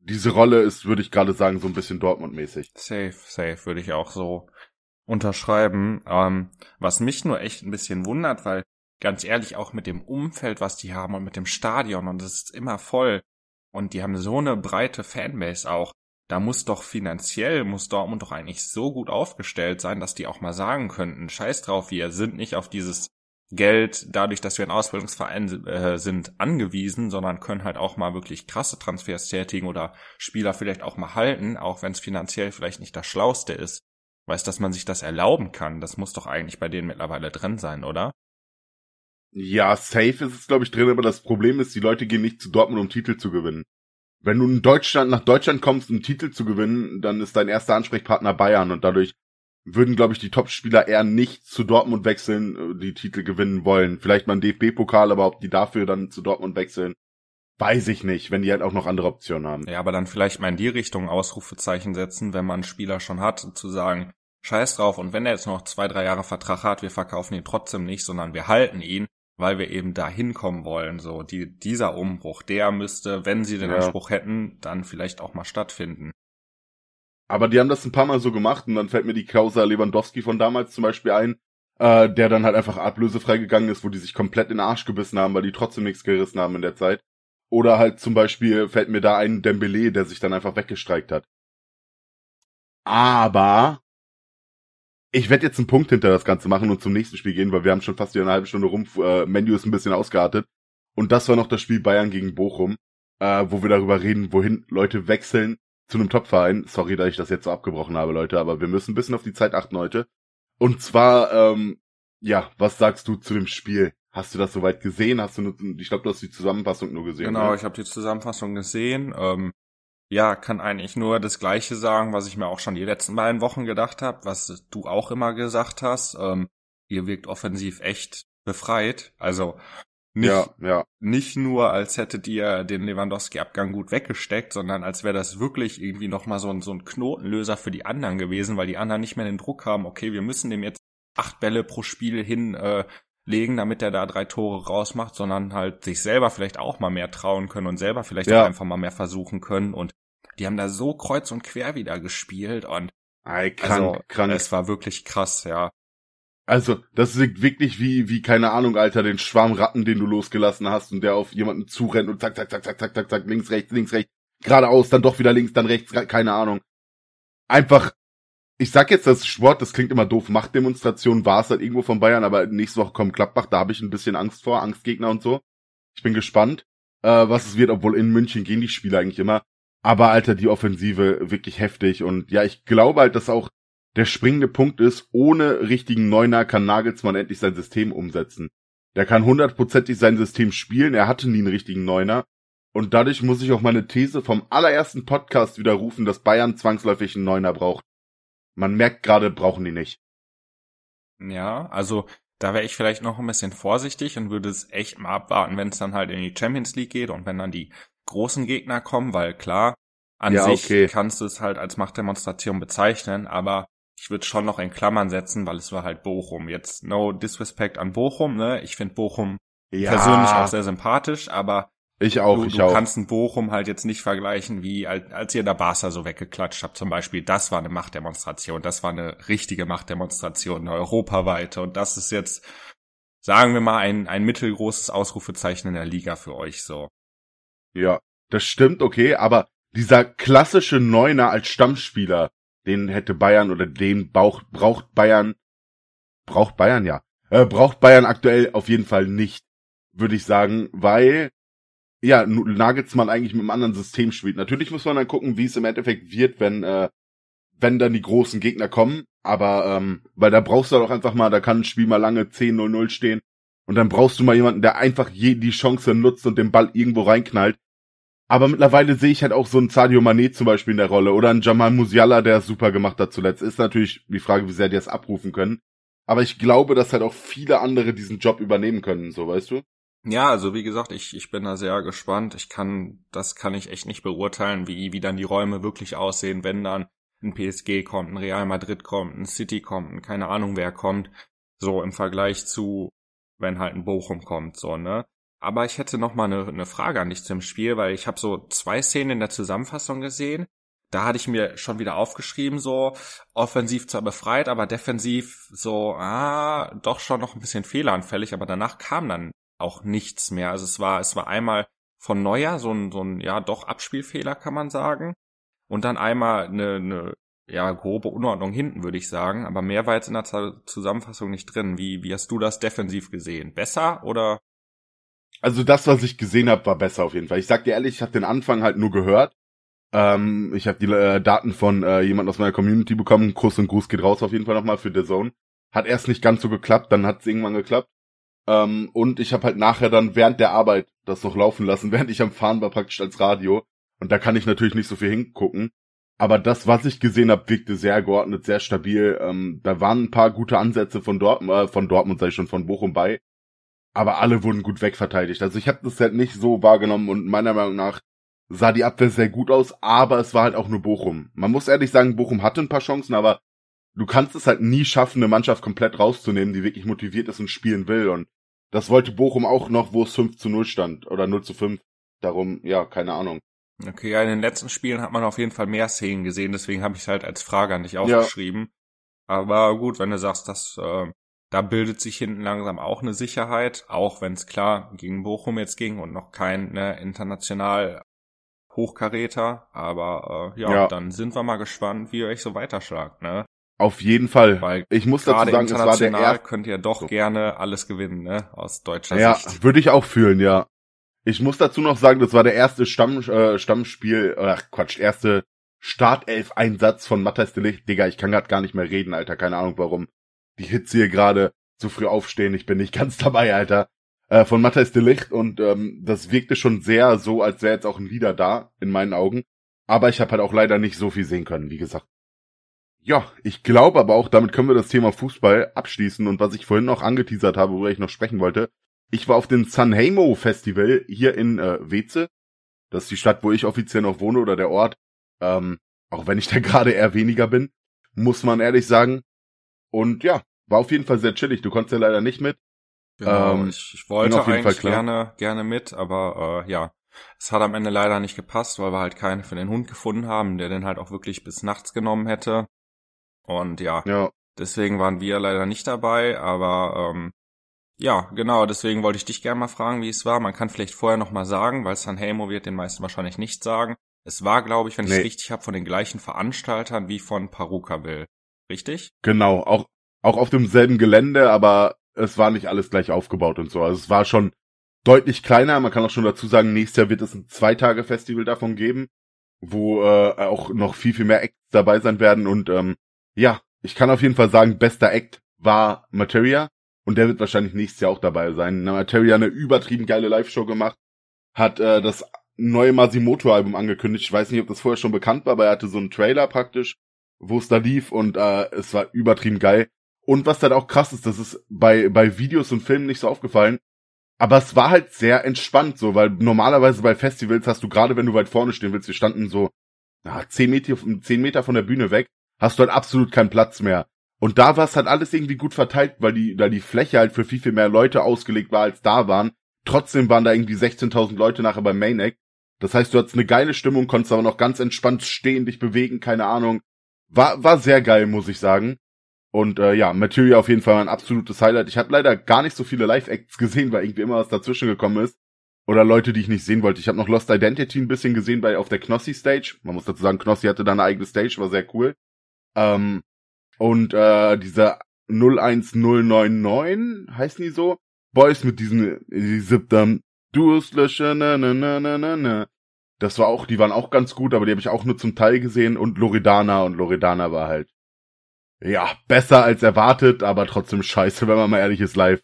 Diese Rolle ist, würde ich gerade sagen, so ein bisschen Dortmund-mäßig. Safe, safe, würde ich auch so unterschreiben. Ähm, was mich nur echt ein bisschen wundert, weil ganz ehrlich auch mit dem Umfeld, was die haben und mit dem Stadion und es ist immer voll und die haben so eine breite Fanbase auch. Da muss doch finanziell, muss Dortmund doch eigentlich so gut aufgestellt sein, dass die auch mal sagen könnten, scheiß drauf, wir sind nicht auf dieses Geld dadurch, dass wir ein Ausbildungsverein äh, sind, angewiesen, sondern können halt auch mal wirklich krasse Transfers tätigen oder Spieler vielleicht auch mal halten, auch wenn es finanziell vielleicht nicht das Schlauste ist. Weiß, dass man sich das erlauben kann, das muss doch eigentlich bei denen mittlerweile drin sein, oder? Ja, safe ist es, glaube ich, drin, aber das Problem ist, die Leute gehen nicht zu Dortmund, um Titel zu gewinnen. Wenn du in Deutschland, nach Deutschland kommst, um Titel zu gewinnen, dann ist dein erster Ansprechpartner Bayern und dadurch würden, glaube ich, die Top-Spieler eher nicht zu Dortmund wechseln, äh, die Titel gewinnen wollen. Vielleicht mal ein DFB-Pokal, aber ob die dafür dann zu Dortmund wechseln, weiß ich nicht, wenn die halt auch noch andere Optionen haben. Ja, aber dann vielleicht mal in die Richtung Ausrufezeichen setzen, wenn man einen Spieler schon hat, zu sagen, scheiß drauf, und wenn er jetzt noch zwei, drei Jahre Vertrag hat, wir verkaufen ihn trotzdem nicht, sondern wir halten ihn, weil wir eben da hinkommen wollen. So, die, dieser Umbruch, der müsste, wenn sie den ja. Anspruch hätten, dann vielleicht auch mal stattfinden. Aber die haben das ein paar Mal so gemacht und dann fällt mir die Klauser Lewandowski von damals zum Beispiel ein, äh, der dann halt einfach ablösefrei gegangen ist, wo die sich komplett in den Arsch gebissen haben, weil die trotzdem nichts gerissen haben in der Zeit. Oder halt zum Beispiel fällt mir da ein Dembele, der sich dann einfach weggestreikt hat. Aber ich werde jetzt einen Punkt hinter das Ganze machen und zum nächsten Spiel gehen, weil wir haben schon fast wieder eine halbe Stunde rum. Äh, Menu ist ein bisschen ausgeartet. Und das war noch das Spiel Bayern gegen Bochum, äh, wo wir darüber reden, wohin Leute wechseln, zu einem Topverein. Sorry, dass ich das jetzt so abgebrochen habe, Leute, aber wir müssen ein bisschen auf die Zeit achten heute. Und zwar, ähm, ja, was sagst du zu dem Spiel? Hast du das soweit gesehen? Hast du nur, ich glaube, du hast die Zusammenfassung nur gesehen. Genau, oder? ich habe die Zusammenfassung gesehen. Ähm, ja, kann eigentlich nur das Gleiche sagen, was ich mir auch schon die letzten beiden Wochen gedacht habe, was du auch immer gesagt hast. Ähm, ihr wirkt offensiv echt befreit. Also nicht, ja, ja. nicht nur, als hättet ihr den Lewandowski-Abgang gut weggesteckt, sondern als wäre das wirklich irgendwie nochmal so ein, so ein Knotenlöser für die anderen gewesen, weil die anderen nicht mehr den Druck haben, okay, wir müssen dem jetzt acht Bälle pro Spiel hinlegen, äh, damit er da drei Tore rausmacht, sondern halt sich selber vielleicht auch mal mehr trauen können und selber vielleicht ja. auch einfach mal mehr versuchen können. Und die haben da so kreuz und quer wieder gespielt und Ei, krank, also, krank. Es war wirklich krass, ja. Also, das ist wirklich wie, wie, keine Ahnung, Alter, den Schwarm Ratten, den du losgelassen hast und der auf jemanden zurennt und zack, zack, zack, zack, zack, zack, zack, links, rechts, links, rechts, geradeaus, dann doch wieder links, dann rechts, keine Ahnung. Einfach, ich sag jetzt das Sport, das klingt immer doof, Machtdemonstration war es halt irgendwo von Bayern, aber nächste Woche kommt Klappbach, da habe ich ein bisschen Angst vor, Angstgegner und so. Ich bin gespannt, äh, was es wird, obwohl in München gehen die Spiele eigentlich immer. Aber Alter, die Offensive wirklich heftig und ja, ich glaube halt, dass auch der springende Punkt ist, ohne richtigen Neuner kann Nagelsmann endlich sein System umsetzen. Der kann hundertprozentig sein System spielen, er hatte nie einen richtigen Neuner. Und dadurch muss ich auch meine These vom allerersten Podcast widerrufen, dass Bayern zwangsläufig einen Neuner braucht. Man merkt gerade, brauchen die nicht. Ja, also da wäre ich vielleicht noch ein bisschen vorsichtig und würde es echt mal abwarten, wenn es dann halt in die Champions League geht und wenn dann die großen Gegner kommen, weil klar, an ja, sich okay. kannst du es halt als Machtdemonstration bezeichnen, aber ich würde schon noch in Klammern setzen, weil es war halt Bochum. Jetzt no disrespect an Bochum, ne? Ich finde Bochum ja. persönlich auch sehr sympathisch, aber ich auch, du, ich du auch. kannst ein Bochum halt jetzt nicht vergleichen, wie als, als ihr da Barca so weggeklatscht habt zum Beispiel. Das war eine Machtdemonstration, das war eine richtige Machtdemonstration, eine europaweite. Und das ist jetzt, sagen wir mal, ein, ein mittelgroßes Ausrufezeichen in der Liga für euch so. Ja, das stimmt, okay, aber dieser klassische Neuner als Stammspieler, den hätte Bayern oder den Bauch, braucht Bayern, braucht Bayern ja, äh, braucht Bayern aktuell auf jeden Fall nicht, würde ich sagen, weil ja Nagelsmann eigentlich mit einem anderen System spielt. Natürlich muss man dann gucken, wie es im Endeffekt wird, wenn äh, wenn dann die großen Gegner kommen, aber ähm, weil da brauchst du doch einfach mal, da kann ein Spiel mal lange 10-0-0 stehen. Und dann brauchst du mal jemanden, der einfach je die Chance nutzt und den Ball irgendwo reinknallt aber mittlerweile sehe ich halt auch so einen Sadio Mané zum Beispiel in der Rolle oder einen Jamal Musiala, der super gemacht hat zuletzt. Ist natürlich die Frage, wie sehr die das abrufen können. Aber ich glaube, dass halt auch viele andere diesen Job übernehmen können, so weißt du? Ja, also wie gesagt, ich, ich bin da sehr gespannt. Ich kann, das kann ich echt nicht beurteilen, wie, wie dann die Räume wirklich aussehen, wenn dann ein PSG kommt, ein Real Madrid kommt, ein City kommt, ein keine Ahnung wer kommt. So im Vergleich zu, wenn halt ein Bochum kommt, so, ne? Aber ich hätte noch mal eine, eine Frage an dich zum Spiel, weil ich habe so zwei Szenen in der Zusammenfassung gesehen. Da hatte ich mir schon wieder aufgeschrieben, so offensiv zwar befreit, aber defensiv so, ah, doch schon noch ein bisschen fehleranfällig, aber danach kam dann auch nichts mehr. Also es war, es war einmal von Neuer so ein, so ein, ja, doch Abspielfehler, kann man sagen. Und dann einmal eine, eine ja, grobe Unordnung hinten, würde ich sagen. Aber mehr war jetzt in der Zusammenfassung nicht drin. Wie, wie hast du das defensiv gesehen? Besser oder also das, was ich gesehen habe, war besser auf jeden Fall. Ich sag dir ehrlich, ich habe den Anfang halt nur gehört. Ähm, ich habe die äh, Daten von äh, jemand aus meiner Community bekommen. Kuss und Gruß geht raus auf jeden Fall nochmal für The Zone. Hat erst nicht ganz so geklappt, dann hat es irgendwann geklappt. Ähm, und ich habe halt nachher dann während der Arbeit das noch laufen lassen, während ich am Fahren war praktisch als Radio. Und da kann ich natürlich nicht so viel hingucken. Aber das, was ich gesehen habe, wirkte sehr geordnet, sehr stabil. Ähm, da waren ein paar gute Ansätze von Dortmund, äh, von Dortmund sei schon, von Bochum bei. Aber alle wurden gut wegverteidigt. Also ich habe das halt nicht so wahrgenommen und meiner Meinung nach sah die Abwehr sehr gut aus, aber es war halt auch nur Bochum. Man muss ehrlich sagen, Bochum hatte ein paar Chancen, aber du kannst es halt nie schaffen, eine Mannschaft komplett rauszunehmen, die wirklich motiviert ist und spielen will. Und das wollte Bochum auch noch, wo es 5 zu 0 stand oder 0 zu 5. Darum, ja, keine Ahnung. Okay, ja, in den letzten Spielen hat man auf jeden Fall mehr Szenen gesehen, deswegen habe ich es halt als Frage an dich aufgeschrieben. Ja. Aber gut, wenn du sagst, dass äh, da bildet sich hinten langsam auch eine Sicherheit, auch wenn es klar gegen Bochum jetzt ging und noch kein ne, international Hochkaräter. Aber äh, ja, ja, dann sind wir mal gespannt, wie ihr euch so weiterschlagt, ne? Auf jeden Fall. Weil ich muss dazu sagen, es war der er könnt ihr doch so. gerne alles gewinnen, ne? Aus deutscher ja, Sicht. Ja, würde ich auch fühlen, ja. Ich muss dazu noch sagen, das war der erste Stamm, äh, Stammspiel, ach Quatsch, erste Startelf-Einsatz von Matthias de Licht. Digga, ich kann grad gar nicht mehr reden, Alter. Keine Ahnung warum. Die Hitze hier gerade zu früh aufstehen. Ich bin nicht ganz dabei, Alter. Äh, von Matthias de Licht und ähm, das wirkte schon sehr so, als wäre jetzt auch ein Lieder da, in meinen Augen. Aber ich habe halt auch leider nicht so viel sehen können, wie gesagt. Ja, ich glaube aber auch, damit können wir das Thema Fußball abschließen und was ich vorhin noch angeteasert habe, worüber ich noch sprechen wollte. Ich war auf dem Sanheimo Festival hier in äh, Weze. Das ist die Stadt, wo ich offiziell noch wohne oder der Ort. Ähm, auch wenn ich da gerade eher weniger bin, muss man ehrlich sagen. Und ja, war auf jeden Fall sehr chillig. Du konntest ja leider nicht mit. Genau, ähm, ich, ich wollte eigentlich gerne, gerne mit, aber äh, ja, es hat am Ende leider nicht gepasst, weil wir halt keinen für den Hund gefunden haben, der den halt auch wirklich bis nachts genommen hätte. Und ja, ja. deswegen waren wir leider nicht dabei, aber ähm, ja, genau, deswegen wollte ich dich gerne mal fragen, wie es war. Man kann vielleicht vorher noch mal sagen, weil Sanheimo wird den meisten wahrscheinlich nicht sagen. Es war, glaube ich, wenn nee. ich es richtig habe, von den gleichen Veranstaltern wie von Parukaville. Richtig? Genau, auch, auch auf demselben Gelände, aber es war nicht alles gleich aufgebaut und so. Also es war schon deutlich kleiner. Man kann auch schon dazu sagen, nächstes Jahr wird es ein Zwei-Tage-Festival davon geben, wo äh, auch noch viel, viel mehr Acts dabei sein werden. Und ähm, ja, ich kann auf jeden Fall sagen, bester Act war Materia. Und der wird wahrscheinlich nächstes Jahr auch dabei sein. Materia eine übertrieben geile Live-Show gemacht, hat äh, das neue Masimoto-Album angekündigt. Ich weiß nicht, ob das vorher schon bekannt war, aber er hatte so einen Trailer praktisch, wo es da lief und äh, es war übertrieben geil. Und was dann auch krass ist, das ist bei, bei Videos und Filmen nicht so aufgefallen, aber es war halt sehr entspannt so, weil normalerweise bei Festivals hast du gerade, wenn du weit vorne stehen willst, wir standen so na, zehn Meter, zehn Meter von der Bühne weg, hast du halt absolut keinen Platz mehr. Und da war es halt alles irgendwie gut verteilt, weil die, da die Fläche halt für viel, viel mehr Leute ausgelegt war, als da waren. Trotzdem waren da irgendwie 16.000 Leute nachher beim Main Act. Das heißt, du hattest eine geile Stimmung, konntest aber noch ganz entspannt stehen, dich bewegen, keine Ahnung. War, war sehr geil, muss ich sagen. Und äh, ja, Material auf jeden Fall ein absolutes Highlight. Ich habe leider gar nicht so viele Live-Acts gesehen, weil irgendwie immer was dazwischen gekommen ist. Oder Leute, die ich nicht sehen wollte. Ich habe noch Lost Identity ein bisschen gesehen bei auf der Knossi Stage. Man muss dazu sagen, Knossi hatte da eine eigene Stage, war sehr cool. Ähm, und äh, dieser 01099, heißen die so? Boys mit diesen, diese dann Durstlöscher, na, na, na, na, na, na. Das war auch, die waren auch ganz gut, aber die habe ich auch nur zum Teil gesehen und Loredana und Loredana war halt ja, besser als erwartet, aber trotzdem scheiße, wenn man mal ehrlich ist, live.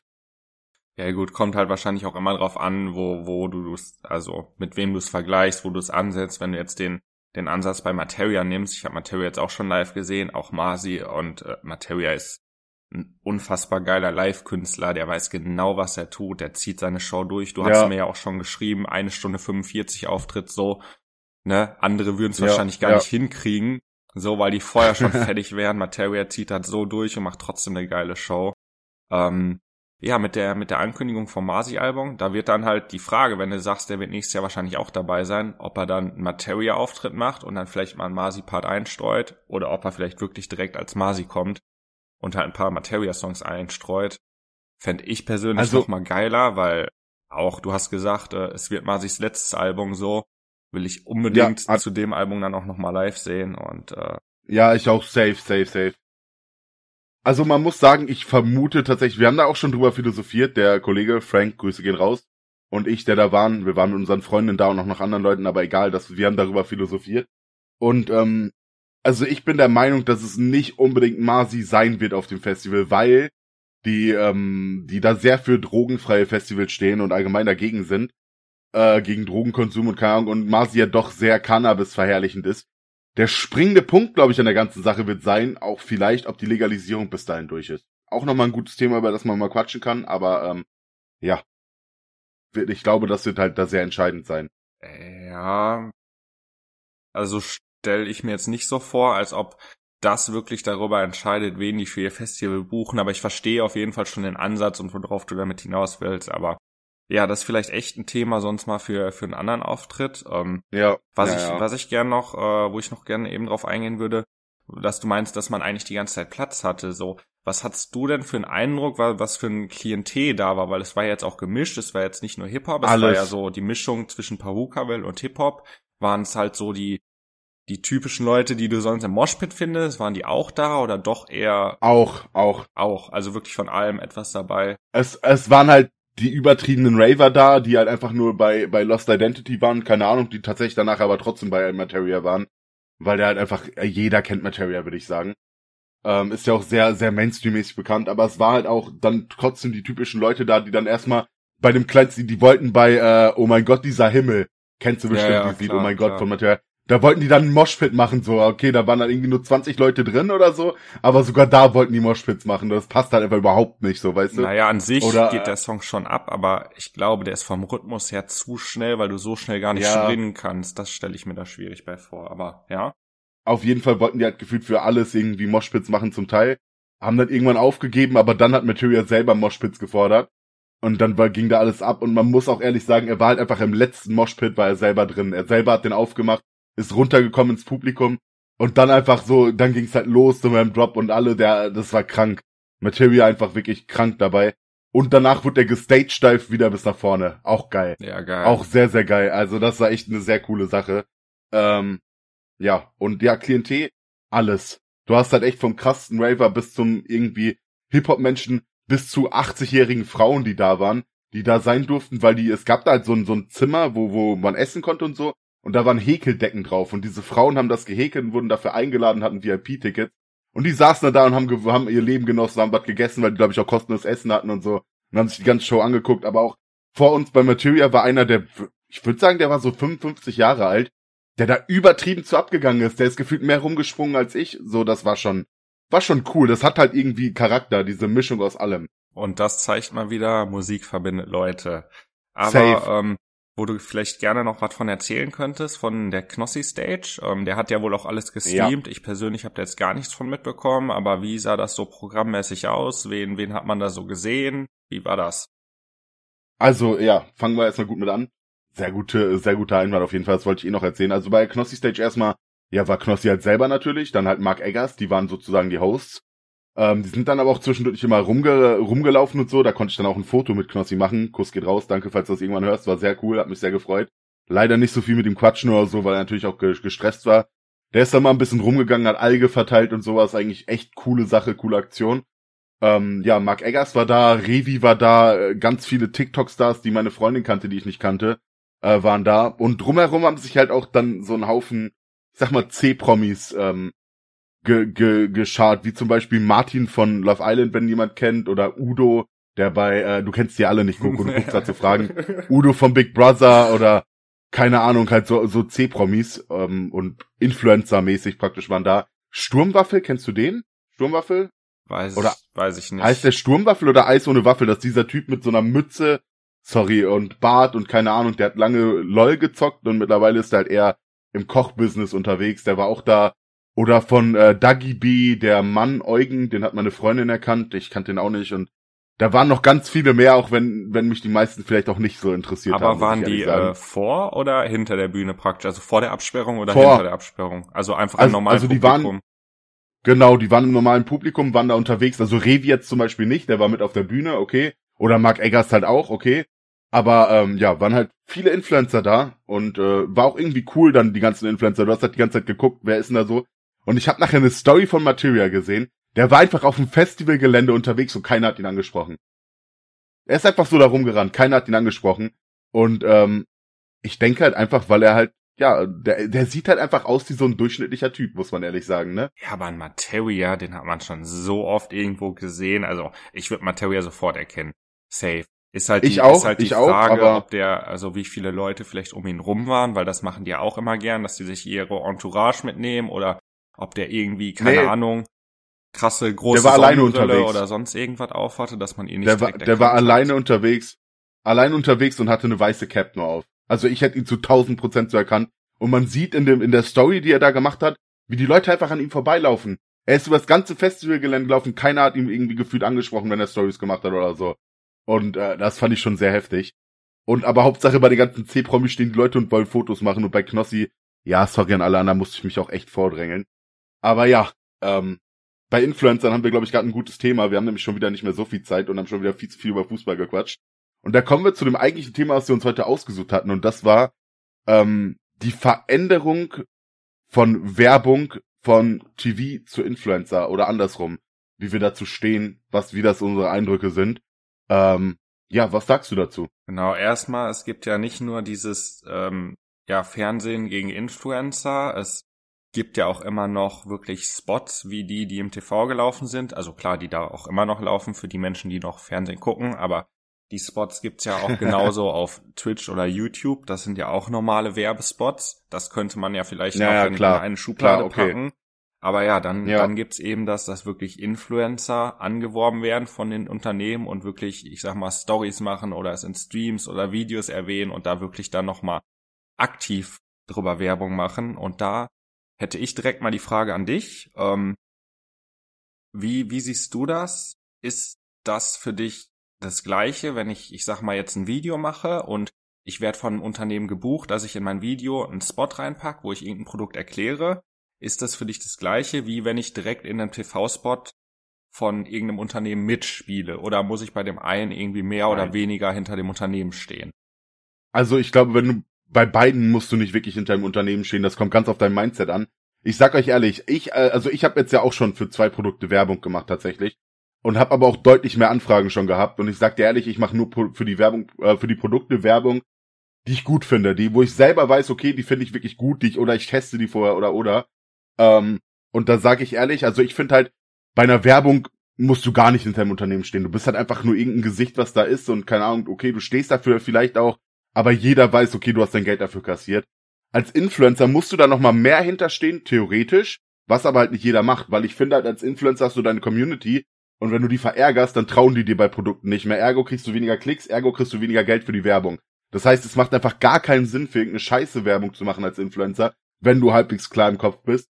Ja gut, kommt halt wahrscheinlich auch immer drauf an, wo, wo du es, also mit wem du es vergleichst, wo du es ansetzt. Wenn du jetzt den, den Ansatz bei Materia nimmst, ich habe Materia jetzt auch schon live gesehen, auch Masi und äh, Materia ist ein unfassbar geiler Live-Künstler, der weiß genau, was er tut, der zieht seine Show durch. Du ja. hast mir ja auch schon geschrieben, eine Stunde 45 Auftritt so, ne? Andere würden es ja, wahrscheinlich gar ja. nicht hinkriegen. So, weil die vorher schon fertig wären. Materia zieht halt so durch und macht trotzdem eine geile Show. Ähm, ja, mit der, mit der Ankündigung vom Masi-Album, da wird dann halt die Frage, wenn du sagst, der wird nächstes Jahr wahrscheinlich auch dabei sein, ob er dann einen Materia-Auftritt macht und dann vielleicht mal einen Masi-Part einstreut oder ob er vielleicht wirklich direkt als Masi kommt und halt ein paar Materia-Songs einstreut. Fände ich persönlich also, noch mal geiler, weil auch, du hast gesagt, äh, es wird Masis letztes Album so, will ich unbedingt ja, zu dem Album dann auch nochmal live sehen und äh, Ja, ich auch safe, safe, safe. Also man muss sagen, ich vermute tatsächlich, wir haben da auch schon drüber philosophiert, der Kollege Frank, Grüße gehen raus, und ich, der da waren, wir waren mit unseren Freunden da und auch noch anderen Leuten, aber egal, dass wir haben darüber philosophiert. Und ähm, also ich bin der Meinung, dass es nicht unbedingt Marzi sein wird auf dem Festival, weil die, ähm, die da sehr für drogenfreie Festivals stehen und allgemein dagegen sind, äh, gegen Drogenkonsum und keine Ahnung, und Marzi ja doch sehr Cannabis verherrlichend ist. Der springende Punkt, glaube ich, an der ganzen Sache wird sein, auch vielleicht, ob die Legalisierung bis dahin durch ist. Auch nochmal ein gutes Thema, über das man mal quatschen kann, aber ähm, ja. Ich glaube, das wird halt da sehr entscheidend sein. Ja. Also stelle ich mir jetzt nicht so vor, als ob das wirklich darüber entscheidet, wen die für ihr Festival buchen, aber ich verstehe auf jeden Fall schon den Ansatz und worauf du damit hinaus willst, aber ja, das ist vielleicht echt ein Thema sonst mal für, für einen anderen Auftritt. Ähm, ja. Was ja, ich, ja. was ich gern noch, äh, wo ich noch gerne eben drauf eingehen würde, dass du meinst, dass man eigentlich die ganze Zeit Platz hatte. So, was hattest du denn für einen Eindruck, was für ein Klientel da war? Weil es war jetzt auch gemischt, es war jetzt nicht nur Hip-Hop, es Alles. war ja so die Mischung zwischen Perukaville und Hip-Hop. Waren es halt so die, die typischen Leute, die du sonst im Moshpit findest? Waren die auch da oder doch eher Auch, auch. auch? Also wirklich von allem etwas dabei. Es, es waren halt die übertriebenen Raver da, die halt einfach nur bei, bei Lost Identity waren, keine Ahnung, die tatsächlich danach aber trotzdem bei Materia waren. Weil der halt einfach, äh, jeder kennt Materia, würde ich sagen. Ähm, ist ja auch sehr, sehr mainstreammäßig bekannt, aber es war halt auch dann trotzdem die typischen Leute da, die dann erstmal bei dem kleinsten, die wollten bei, äh, oh mein Gott, dieser Himmel, kennst du bestimmt, Ja, ja, Lied, klar, oh mein klar. Gott, von Materia. Da wollten die dann einen Moshpit machen, so, okay, da waren dann irgendwie nur 20 Leute drin oder so, aber sogar da wollten die Moshpits machen, das passt halt einfach überhaupt nicht, so, weißt du? Naja, an sich Oder, geht der Song schon ab, aber ich glaube, der ist vom Rhythmus her zu schnell, weil du so schnell gar nicht Ja. springen kannst. Das stelle ich mir da schwierig bei vor. Aber ja. auf jeden Fall wollten die halt gefühlt für alles irgendwie Moshpits machen zum Teil. Haben dann irgendwann aufgegeben, aber dann hat Material selber Moshpits gefordert. Und dann war, ging da alles ab. Und man muss auch ehrlich sagen, er war halt einfach im letzten Moshpit, war er selber drin. Er selber hat den aufgemacht, ist runtergekommen ins Publikum. Und dann einfach so, dann ging's halt los zu meinem Drop und alle, der, das war krank. Material einfach wirklich krank dabei. Und danach wurde er gestagedive wieder bis nach vorne. Auch geil. Ja, geil. Auch sehr, sehr geil. Also das war echt eine sehr coole Sache. Ähm, ja, und ja, Klientel, alles. Du hast halt echt vom krassen Raver bis zum irgendwie Hip-Hop-Menschen bis zu 80-jährigen Frauen, die da waren, die da sein durften, weil die, es gab da halt so ein, so ein Zimmer, wo, wo man essen konnte und so, und da waren Häkeldecken drauf, und diese Frauen haben das gehäkelt und wurden dafür eingeladen, hatten VIP-Tickets, und die saßen da und haben, haben ihr Leben genossen, haben was gegessen, weil die, glaube ich, auch kostenloses Essen hatten und so, und haben sich die ganze Show angeguckt, aber auch vor uns bei Materia war einer, der, ich würde sagen, der war so 55 Jahre alt, der da übertrieben zu abgegangen ist. Der ist gefühlt mehr rumgesprungen als ich. So, das war schon, war schon cool. Das hat halt irgendwie Charakter, diese Mischung aus allem. Und das zeigt mal wieder, Musik verbindet Leute. Aber Safe. ähm, wo du vielleicht gerne noch was von erzählen könntest, von der Knossi Stage. Ähm, der hat ja wohl auch alles gestreamt. Ich persönlich habe da jetzt gar nichts von mitbekommen, aber wie sah das so programmmäßig aus? Wen, wen hat man da so gesehen? Wie war das? Also, ja, fangen wir erstmal gut mit an. Sehr gute, sehr guter Einwand auf jeden Fall, das wollte ich eh noch erzählen. Also bei Knossi Stage erstmal, ja, war Knossi halt selber natürlich, dann halt Mark Eggers, die waren sozusagen die Hosts. Ähm, die sind dann aber auch zwischendurch immer rumge rumgelaufen und so, da konnte ich dann auch ein Foto mit Knossi machen. Kuss geht raus, danke, falls du das irgendwann hörst, war sehr cool, hat mich sehr gefreut. Leider nicht so viel mit ihm quatschen oder so, weil er natürlich auch ge gestresst war. Der ist dann mal ein bisschen rumgegangen, hat Alge verteilt und sowas, eigentlich echt coole Sache, coole Aktion. Ähm, ja, Mark Eggers war da, Revi war da, äh, ganz viele TikTok-Stars, die meine Freundin kannte, die ich nicht kannte, äh, waren da. Und drumherum haben sich halt auch dann so ein Haufen, ich sag mal, C-Promis ähm, ge ge geschart, wie zum Beispiel Martin von Love Island, wenn jemand kennt, oder Udo, der bei, äh, du kennst die alle nicht, Coco, du guckst da zu fragen, Udo von Big Brother oder keine Ahnung, halt so, so C-Promis ähm, und Influencer-mäßig praktisch waren da. Sturmwaffel, kennst du den? Sturmwaffel? Weiß, Oder weiß ich nicht. Heißt der Sturmwaffel oder Eis ohne Waffel? Das ist dieser Typ mit so einer Mütze, sorry, und Bart und keine Ahnung, der hat lange LOL gezockt und mittlerweile ist er halt eher im Kochbusiness unterwegs. Der war auch da. Oder von äh, Dagi B, der Mann Eugen, den hat meine Freundin erkannt. Ich kannte den auch nicht. Und da waren noch ganz viele mehr, auch wenn, wenn mich die meisten vielleicht auch nicht so interessiert haben. Aber waren die sagen. äh, vor oder hinter der Bühne praktisch? Also vor der Absperrung oder Vor. hinter der Absperrung? Also einfach im Also- normalen also die waren- Publikum. Genau, die waren im normalen Publikum, waren da unterwegs. Also Revi jetzt zum Beispiel nicht, der war mit auf der Bühne, okay. Oder Mark Eggers halt auch, okay. Aber ähm, ja, waren halt viele Influencer da und äh, war auch irgendwie cool dann die ganzen Influencer. Du hast halt die ganze Zeit geguckt, wer ist denn da so. Und ich habe nachher eine Story von Materia gesehen. Der war einfach auf dem Festivalgelände unterwegs und keiner hat ihn angesprochen. Er ist einfach so da rumgerannt, keiner hat ihn angesprochen. Und ähm, ich denke halt einfach, weil er halt ja, der, der sieht halt einfach aus wie so ein durchschnittlicher Typ, muss man ehrlich sagen, ne? Ja, aber ein Materia, den hat man schon so oft irgendwo gesehen. Also ich würde Materia sofort erkennen. Safe. Ist halt die, ich auch, ist halt die Frage, auch, ob der, also wie viele Leute vielleicht um ihn rum waren, weil das machen die ja auch immer gern, dass die sich ihre Entourage mitnehmen oder ob der irgendwie, keine nee. Ahnung, krasse große der war alleine unterwegs. oder sonst irgendwas aufhatte, dass man ihn nicht der war, Der war alleine hat. unterwegs, allein unterwegs und hatte eine weiße Cap nur auf. Also ich hätte ihn zu 1000 Prozent so erkannt. Und man sieht in dem, in der Story, die er da gemacht hat, wie die Leute einfach an ihm vorbeilaufen. Er ist über das ganze Festivalgelände gelaufen, keiner hat ihm irgendwie gefühlt angesprochen, wenn er Stories gemacht hat oder so. Und äh, das fand ich schon sehr heftig. Und aber Hauptsache bei den ganzen C-Promis stehen die Leute und wollen Fotos machen und bei Knossi, ja, sorry an alle anderen, musste ich mich auch echt vordrängeln. Aber ja, ähm, bei Influencern haben wir, glaube ich, gerade ein gutes Thema. Wir haben nämlich schon wieder nicht mehr so viel Zeit und haben schon wieder viel zu viel über Fußball gequatscht. Und da kommen wir zu dem eigentlichen Thema, was wir uns heute ausgesucht hatten. Und das war ähm, die Veränderung von Werbung von TV zu Influencer oder andersrum, wie wir dazu stehen, was wie das unsere Eindrücke sind. Ähm, ja, was sagst du dazu? Genau, erstmal, es gibt ja nicht nur dieses ähm, ja, Fernsehen gegen Influencer, es gibt ja auch immer noch wirklich Spots wie die, die im TV gelaufen sind. Also klar, die da auch immer noch laufen für die Menschen, die noch Fernsehen gucken, aber die Spots gibt's ja auch genauso auf Twitch oder YouTube. Das sind ja auch normale Werbespots. Das könnte man ja vielleicht ja, noch in, in eine Schublade klar, okay. packen. Aber ja, dann, Ja. dann gibt's eben das, dass wirklich Influencer angeworben werden von den Unternehmen und wirklich, ich sag mal, Stories machen oder es in Streams oder Videos erwähnen und da wirklich dann nochmal aktiv drüber Werbung machen. Und da hätte ich direkt mal die Frage an dich. Ähm, wie, wie siehst du das? Ist das für dich das Gleiche, wenn ich, ich sag mal, jetzt ein Video mache und ich werde von einem Unternehmen gebucht, dass ich in mein Video einen Spot reinpack, wo ich irgendein Produkt erkläre? Ist das für dich das Gleiche, wie wenn ich direkt in einem TV-Spot von irgendeinem Unternehmen mitspiele? Oder muss ich bei dem einen irgendwie mehr oder Nein. weniger hinter dem Unternehmen stehen? Also ich glaube, wenn du bei beiden musst du nicht wirklich hinter dem Unternehmen stehen. Das kommt ganz auf dein Mindset an. Ich sag euch ehrlich, ich äh, also ich habe jetzt ja auch schon für zwei Produkte Werbung gemacht tatsächlich und habe aber auch deutlich mehr Anfragen schon gehabt und ich sag dir ehrlich, ich mache nur für die Werbung äh, für die Produkte Werbung, die ich gut finde, die wo ich selber weiß, okay, die finde ich wirklich gut, die ich oder ich teste die vorher oder oder ähm, und da sage ich ehrlich, also ich finde halt bei einer Werbung musst du gar nicht hinter dem Unternehmen stehen. Du bist halt einfach nur irgendein Gesicht, was da ist und keine Ahnung, okay, du stehst dafür vielleicht auch, aber jeder weiß, okay, du hast dein Geld dafür kassiert. Als Influencer musst du da noch mal mehr hinterstehen, theoretisch, was aber halt nicht jeder macht, weil ich finde halt als Influencer hast du deine Community und wenn du die verärgerst, dann trauen die dir bei Produkten nicht mehr. Ergo kriegst du weniger Klicks, ergo kriegst du weniger Geld für die Werbung. Das heißt, es macht einfach gar keinen Sinn für irgendeine scheiße Werbung zu machen als Influencer, wenn du halbwegs klar im Kopf bist.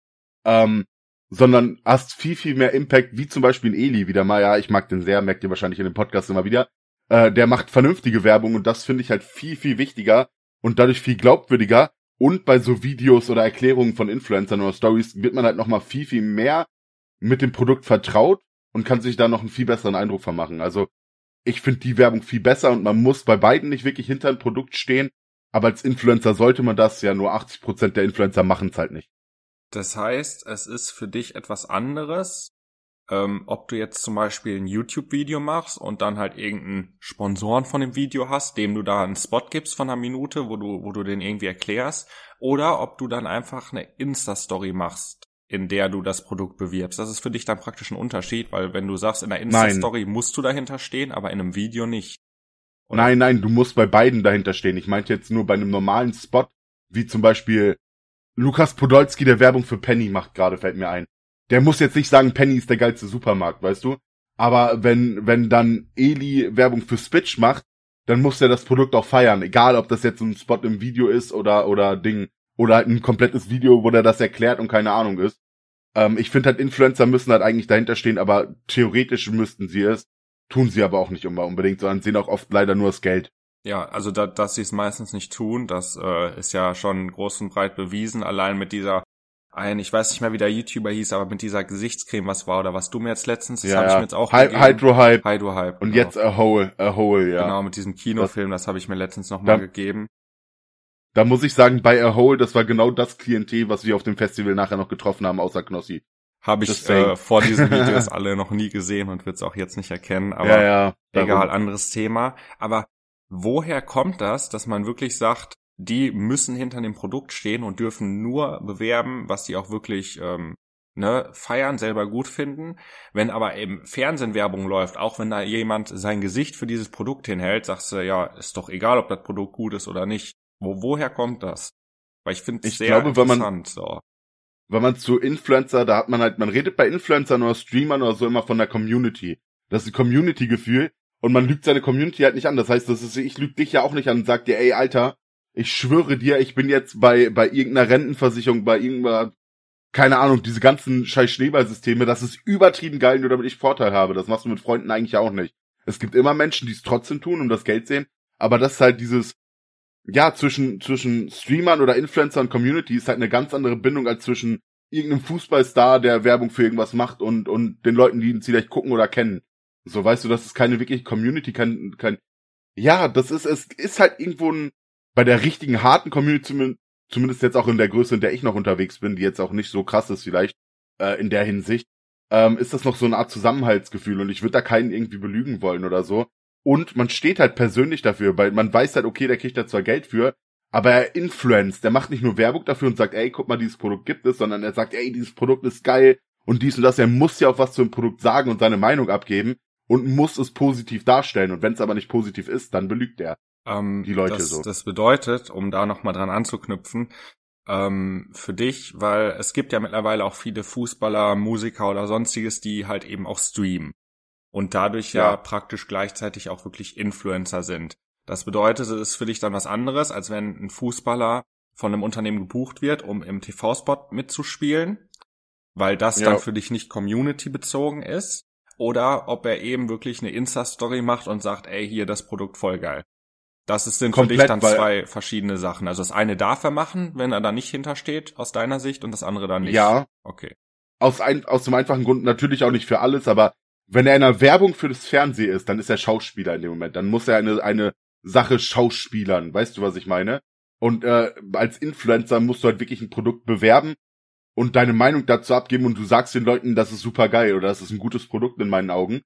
Ähm, sondern hast viel, viel mehr Impact, wie zum Beispiel ein Eli wieder mal, ja, ich mag den sehr, merkt ihr wahrscheinlich in dem Podcast immer wieder, äh, der macht vernünftige Werbung und das finde ich halt viel, viel wichtiger und dadurch viel glaubwürdiger und bei so Videos oder Erklärungen von Influencern oder Stories wird man halt nochmal viel, viel mehr mit dem Produkt vertraut und kann sich da noch einen viel besseren Eindruck vermachen. Also ich finde die Werbung viel besser und man muss bei beiden nicht wirklich hinter ein Produkt stehen, aber als Influencer sollte man das ja nur 80% der Influencer machen es halt nicht. Das heißt, es ist für dich etwas anderes, ähm, ob du jetzt zum Beispiel ein YouTube-Video machst und dann halt irgendeinen Sponsoren von dem Video hast, dem du da einen Spot gibst von einer Minute, wo du, wo du den irgendwie erklärst, oder ob du dann einfach eine Insta-Story machst, in der du das Produkt bewirbst. Das ist für dich dann praktisch ein Unterschied, weil wenn du sagst, in der Insta-Story musst du dahinter stehen, aber in einem Video nicht. Oder? Nein, nein, du musst bei beiden dahinter stehen. Ich meinte jetzt nur bei einem normalen Spot, wie zum Beispiel Lukas Podolski, der Werbung für Penny macht gerade, fällt mir ein. Der muss jetzt nicht sagen, Penny ist der geilste Supermarkt, weißt du? Aber wenn, wenn dann Eli Werbung für Spitch macht, dann muss er das Produkt auch feiern. Egal, ob das jetzt ein Spot im Video ist oder, oder Ding. Oder halt ein komplettes Video, wo der das erklärt und keine Ahnung ist. Ähm, ich finde halt, Influencer müssen halt eigentlich dahinter stehen, aber theoretisch müssten sie es. Tun sie aber auch nicht immer unbedingt, sondern sehen auch oft leider nur das Geld. Ja, also da, dass sie es meistens nicht tun, das äh, ist ja schon groß und breit bewiesen. Allein mit dieser ein, ich weiß nicht mehr, wie der YouTuber hieß, aber mit dieser Gesichtscreme, was war oder was du mir jetzt letztens, das ja, habe ich mir jetzt auch Hy gegeben. Hydro Hype. Hydro Hype. Und genau. jetzt A Hole, A Hole, ja. Genau, mit diesem Kinofilm, das, habe ich mir letztens nochmal gegeben. Da muss ich sagen, bei A Hole, das war genau das Klientel, was wir auf dem Festival nachher noch getroffen haben, außer Knossi. Habe ich äh, vor diesen Videos alle noch nie gesehen und wird es auch jetzt nicht erkennen, aber ja, ja. egal, anderes Thema. Aber woher kommt das, dass man wirklich sagt, die müssen hinter dem Produkt stehen und dürfen nur bewerben, was sie auch wirklich ähm, ne, feiern, selber gut finden. Wenn aber im Fernsehen Werbung läuft, auch wenn da jemand sein Gesicht für dieses Produkt hinhält, sagst du, ja, ist doch egal, ob das Produkt gut ist oder nicht. Wo, woher kommt das? Weil ich finde es sehr glaube, wenn interessant. Man, so. Wenn man zu Influencer, da hat man halt, man redet bei Influencern oder Streamern oder so immer von der Community. Das ist ein Community-Gefühl und man lügt seine Community halt nicht an. Das heißt, das ist, ich lüge dich ja auch nicht an und sag dir, ey, Alter, ich schwöre dir, ich bin jetzt bei, bei irgendeiner Rentenversicherung, bei irgendeiner keine Ahnung, diese ganzen scheiß Schneeballsysteme, das ist übertrieben geil, nur damit ich Vorteil habe. Das machst du mit Freunden eigentlich auch nicht. Es gibt immer Menschen, die es trotzdem tun und das Geld sehen, aber das ist halt dieses, ja, zwischen, zwischen Streamern oder Influencern und Community ist halt eine ganz andere Bindung als zwischen irgendeinem Fußballstar, der Werbung für irgendwas macht und, und den Leuten, die ihn vielleicht gucken oder kennen. So, weißt du, das ist keine wirkliche Community, kein, kein, ja, das ist, es ist halt irgendwo ein, bei der richtigen harten Community zumindest jetzt auch in der Größe, in der ich noch unterwegs bin, die jetzt auch nicht so krass ist vielleicht äh, in der Hinsicht, ähm, ist das noch so eine Art Zusammenhaltsgefühl und ich würde da keinen irgendwie belügen wollen oder so. Und man steht halt persönlich dafür, weil man weiß halt, okay, der kriegt da zwar Geld für, aber er influenzt, der macht nicht nur Werbung dafür und sagt, ey, guck mal, dieses Produkt gibt es, sondern er sagt, ey, dieses Produkt ist geil und dies und das. Er muss ja auch was zum Produkt sagen und seine Meinung abgeben und muss es positiv darstellen. Und wenn es aber nicht positiv ist, dann belügt er. Ähm, die Leute das, so. Das bedeutet, um da nochmal dran anzuknüpfen, ähm, für dich, weil es gibt ja mittlerweile auch viele Fußballer, Musiker oder sonstiges, die halt eben auch streamen und dadurch ja, ja praktisch gleichzeitig auch wirklich Influencer sind. Das bedeutet, es ist für dich dann was anderes, als wenn ein Fußballer von einem Unternehmen gebucht wird, um im TV-Spot mitzuspielen, weil das ja. dann für dich nicht community bezogen ist, oder ob er eben wirklich eine Insta-Story macht und sagt, ey, hier das Produkt voll geil. Das sind Komplett, für dich dann zwei verschiedene Sachen. Also das eine darf er machen, wenn er da nicht hintersteht, aus deiner Sicht, und das andere dann nicht. Ja. Okay. Aus, ein, aus dem einfachen Grund natürlich auch nicht für alles, aber wenn er in einer Werbung für das Fernsehen ist, dann ist er Schauspieler in dem Moment. Dann muss er eine, eine Sache schauspielern. Weißt du, was ich meine? Und äh, als Influencer musst du halt wirklich ein Produkt bewerben und deine Meinung dazu abgeben und du sagst den Leuten, das ist super geil oder das ist ein gutes Produkt in meinen Augen.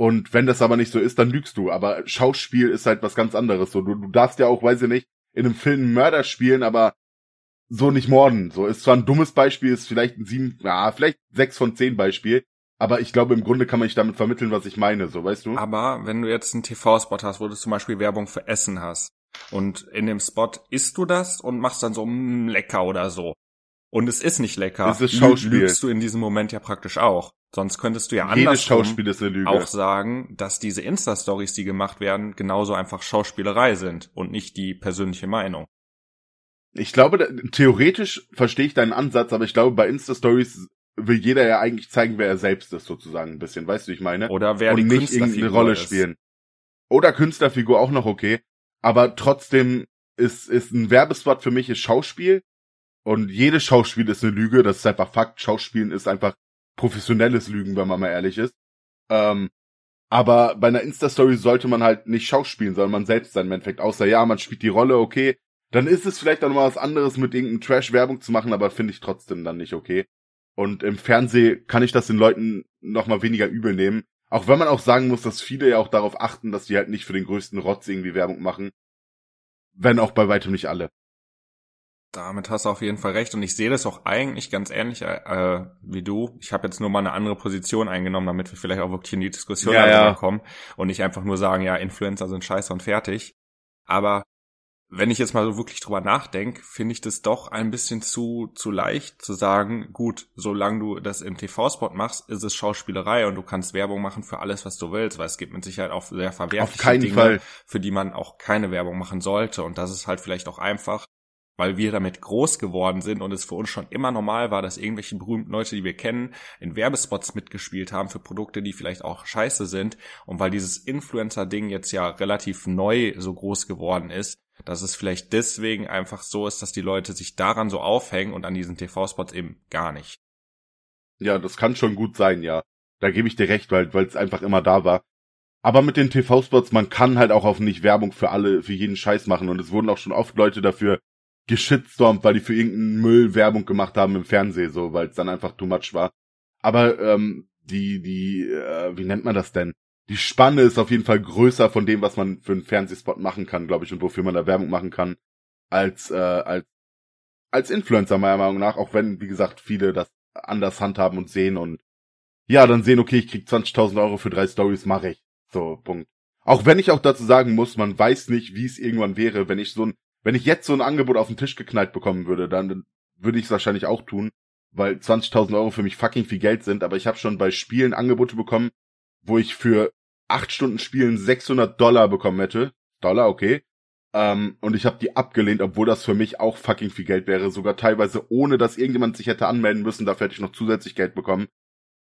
Und wenn das aber nicht so ist, dann lügst du. Aber Schauspiel ist halt was ganz anderes. So, du, du darfst ja auch, weiß ich nicht, in einem Film Mörder spielen, aber so nicht morden. So ist zwar ein dummes Beispiel, ist vielleicht ein sieben, ja, vielleicht sechs von zehn Beispiel. Aber ich glaube, im Grunde kann man nicht damit vermitteln, was ich meine, so, weißt du? Aber wenn du jetzt einen TV-Spot hast, wo du zum Beispiel Werbung für Essen hast, und in dem Spot isst du das und machst dann so, mh, mm, lecker oder so. Und es ist nicht lecker. Das ist Schauspiel. Lügst du in diesem Moment ja praktisch auch. Sonst könntest du ja anders auch sagen, dass diese Insta-Stories, die gemacht werden, genauso einfach Schauspielerei sind und nicht die persönliche Meinung. Ich glaube, theoretisch verstehe ich deinen Ansatz, aber ich glaube, bei Insta-Stories will jeder ja eigentlich zeigen, wer er selbst ist, sozusagen ein bisschen. Weißt du, ich meine? Oder wer und die nicht irgendeine Rolle ist. spielen. Oder Künstlerfigur auch noch okay. Aber trotzdem ist, ist ein Werbespot für mich ist Schauspiel. Und jedes Schauspiel ist eine Lüge. Das ist einfach Fakt. Schauspielen ist einfach professionelles Lügen, wenn man mal ehrlich ist. Ähm, aber bei einer Insta-Story sollte man halt nicht schauspielen, sondern man selbst sein im Endeffekt. Außer ja, man spielt die Rolle, okay. Dann ist es vielleicht auch noch mal was anderes, mit irgendeinem Trash-Werbung zu machen, aber finde ich trotzdem dann nicht okay. Und im Fernsehen kann ich das den Leuten noch mal weniger übel nehmen. Auch wenn man auch sagen muss, dass viele ja auch darauf achten, dass die halt nicht für den größten Rotz irgendwie Werbung machen. Wenn auch bei weitem nicht alle. Damit hast du auf jeden Fall recht und ich sehe das auch eigentlich ganz ähnlich äh, wie du. Ich habe jetzt nur mal eine andere Position eingenommen, damit wir vielleicht auch wirklich in die Diskussion ja, ja. kommen und nicht einfach nur sagen, ja, Influencer sind scheiße und fertig. Aber wenn ich jetzt mal so wirklich drüber nachdenke, finde ich das doch ein bisschen zu zu leicht zu sagen, gut, solange du das im TV-Spot machst, ist es Schauspielerei und du kannst Werbung machen für alles, was du willst, weil es gibt mit Sicherheit auch sehr verwerfliche Dinge, Fall. für die man auch keine Werbung machen sollte. Und das ist halt vielleicht auch einfach weil wir damit groß geworden sind und es für uns schon immer normal war, dass irgendwelche berühmten Leute, die wir kennen, in Werbespots mitgespielt haben für Produkte, die vielleicht auch scheiße sind. Und weil dieses Influencer-Ding jetzt ja relativ neu so groß geworden ist, dass es vielleicht deswegen einfach so ist, dass die Leute sich daran so aufhängen und an diesen TV-Spots eben gar nicht. Ja, das kann schon gut sein, ja. Da gebe ich dir recht, weil es einfach immer da war. Aber mit den TV-Spots, man kann halt auch auf nicht Werbung für alle, für jeden Scheiß machen. Und es wurden auch schon oft Leute dafür geschitstormt, weil die für irgendeinen Müll Werbung gemacht haben im Fernsehen, so, weil es dann einfach too much war. Aber ähm, die, die, äh, wie nennt man das denn? Die Spanne ist auf jeden Fall größer von dem, was man für einen Fernsehspot machen kann, glaube ich, und wofür man da Werbung machen kann. als, äh, als, als Influencer meiner Meinung nach, auch wenn, wie gesagt, viele das anders handhaben und sehen und ja, dann sehen, okay, ich krieg 20.000 Euro für drei Stories, mache ich. So, Punkt. Auch wenn ich auch dazu sagen muss, man weiß nicht, wie es irgendwann wäre, wenn ich so ein, wenn ich jetzt so ein Angebot auf den Tisch geknallt bekommen würde, dann würde ich es wahrscheinlich auch tun, weil 20.000 Euro für mich fucking viel Geld sind, aber ich habe schon bei Spielen Angebote bekommen, wo ich für acht Stunden Spielen 600 Dollar bekommen hätte. Dollar, okay. Ähm, und ich habe die abgelehnt, obwohl das für mich auch fucking viel Geld wäre, sogar teilweise ohne, dass irgendjemand sich hätte anmelden müssen, dafür hätte ich noch zusätzlich Geld bekommen.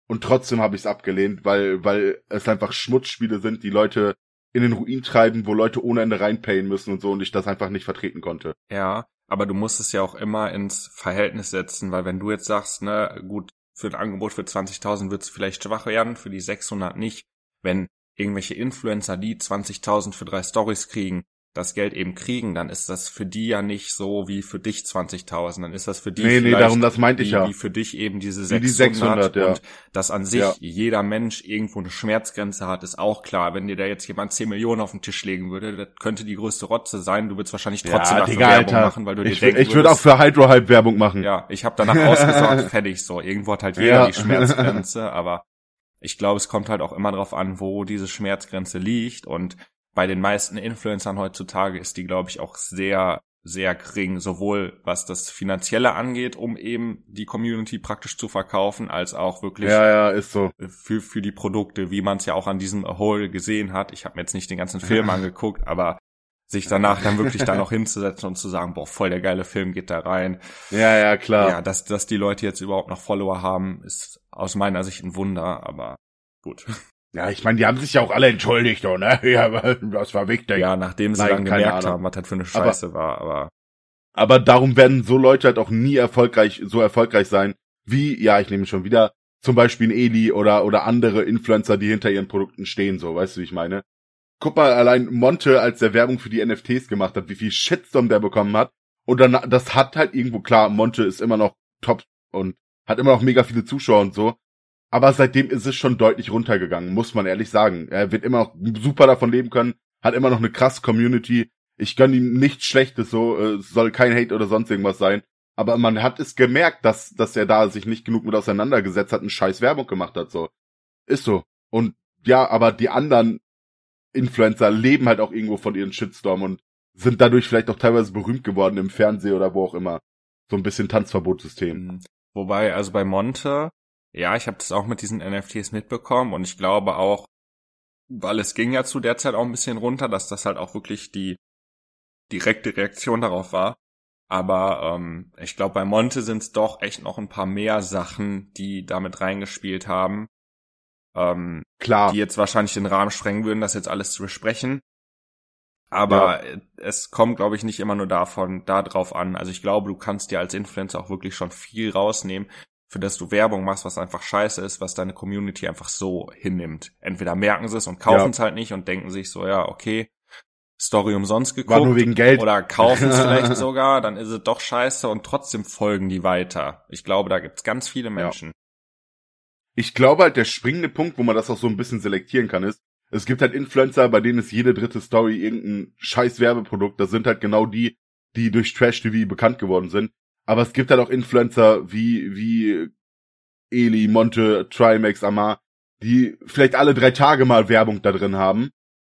Und trotzdem habe ich es abgelehnt, weil, weil es einfach Schmutzspiele sind, die Leute in den Ruin treiben, wo Leute ohne Ende reinpayen müssen und so und ich das einfach nicht vertreten konnte. Ja, aber du musst es ja auch immer ins Verhältnis setzen, weil wenn du jetzt sagst, ne, gut, für ein Angebot für 20.000 wird es vielleicht schwach werden, für die 600 nicht. Wenn irgendwelche Influencer, die 20.000 für drei Stories kriegen, das Geld eben kriegen, dann ist das für die ja nicht so wie für dich 20.000, dann ist das für die nee, nee, darum, das meinte ich wie, ja. wie für dich eben diese 600, wie die 600 ja. und dass an sich ja. jeder Mensch irgendwo eine Schmerzgrenze hat, ist auch klar. Wenn dir da jetzt jemand 10 Millionen auf den Tisch legen würde, das könnte die größte Rotze sein, du würdest wahrscheinlich trotzdem ja, dafür Digga, Werbung Alter. machen, weil du dir Ich, denken ich würde auch für Hydro Hype Werbung machen. ja, ich habe danach ausgesorgt, fertig so. Irgendwo hat halt jeder Ja. die Schmerzgrenze, aber ich glaube, es kommt halt auch immer drauf an, wo diese Schmerzgrenze liegt und bei den meisten Influencern heutzutage ist die, glaube ich, auch sehr, sehr gering, sowohl was das Finanzielle angeht, um eben die Community praktisch zu verkaufen, als auch wirklich Ja, ja, ist so. für, für die Produkte, wie man es ja auch an diesem Hole gesehen hat. Ich habe mir jetzt nicht den ganzen Film angeguckt, aber sich danach dann wirklich da noch hinzusetzen und zu sagen, boah, voll der geile Film geht da rein. Ja, ja, klar. Ja, dass, dass die Leute jetzt überhaupt noch Follower haben, ist aus meiner Sicht ein Wunder, aber gut. Ja, ich meine, die haben sich ja auch alle entschuldigt, oh, ne? Ja, aber das war wichtig. Ja, nachdem sie Nein, dann gemerkt haben, was das für eine Scheiße war, aber Aber darum werden so Leute halt auch nie erfolgreich, so erfolgreich sein, wie, ja, ich nehme schon wieder, zum Beispiel ein Eli oder, oder andere Influencer, die hinter ihren Produkten stehen, so, weißt du, wie ich meine? Guck mal, allein Monte, als der Werbung für die NFTs gemacht hat, wie viel Shitstorm der bekommen hat. Und dann, das hat halt irgendwo, klar, Monte ist immer noch top und hat immer noch mega viele Zuschauer und so. Aber seitdem ist es schon deutlich runtergegangen, muss man ehrlich sagen. Er wird immer noch super davon leben können, hat immer noch eine krasse Community. Ich gönn ihm nichts Schlechtes, so, äh, es soll kein Hate oder sonst irgendwas sein. Aber man hat es gemerkt, dass, dass er da sich nicht genug mit auseinandergesetzt hat und scheiß Werbung gemacht hat, so. Ist so. Und ja, aber die anderen Influencer leben halt auch irgendwo von ihren Shitstorm und sind dadurch vielleicht auch teilweise berühmt geworden im Fernsehen oder wo auch immer. So ein bisschen Tanzverbotssystem. Mhm. Wobei, also bei Monte, ja, ich habe das auch mit diesen NFTs mitbekommen und ich glaube auch, weil es ging ja zu der Zeit auch ein bisschen runter, dass das halt auch wirklich die direkte Reaktion darauf war. Aber ähm, ich glaube, bei Monte sind es doch echt noch ein paar mehr Sachen, die damit reingespielt haben, ähm, Klar. die jetzt wahrscheinlich den Rahmen sprengen würden, das jetzt alles zu besprechen. Aber äh, es kommt, glaube ich, nicht immer nur davon, da drauf an. Also ich glaube, du kannst dir als Influencer auch wirklich schon viel rausnehmen, für das du Werbung machst, was einfach scheiße ist, was deine Community einfach so hinnimmt. Entweder merken sie es und kaufen es halt nicht und denken sich so, ja, okay, Story umsonst geguckt. War nur wegen Geld. Oder kaufen es vielleicht sogar, dann ist es doch scheiße und trotzdem folgen die weiter. Ich glaube, da gibt's ganz viele Menschen. Ich glaube halt, der springende Punkt, wo man das auch so ein bisschen selektieren kann, ist, es gibt halt Influencer, bei denen ist jede dritte Story irgendein scheiß Werbeprodukt. Das sind halt genau die, die durch Trash-TV bekannt geworden sind. Aber es gibt halt auch Influencer wie, wie Eli, Monte, Trimax, Amar, die vielleicht alle drei Tage mal Werbung da drin haben.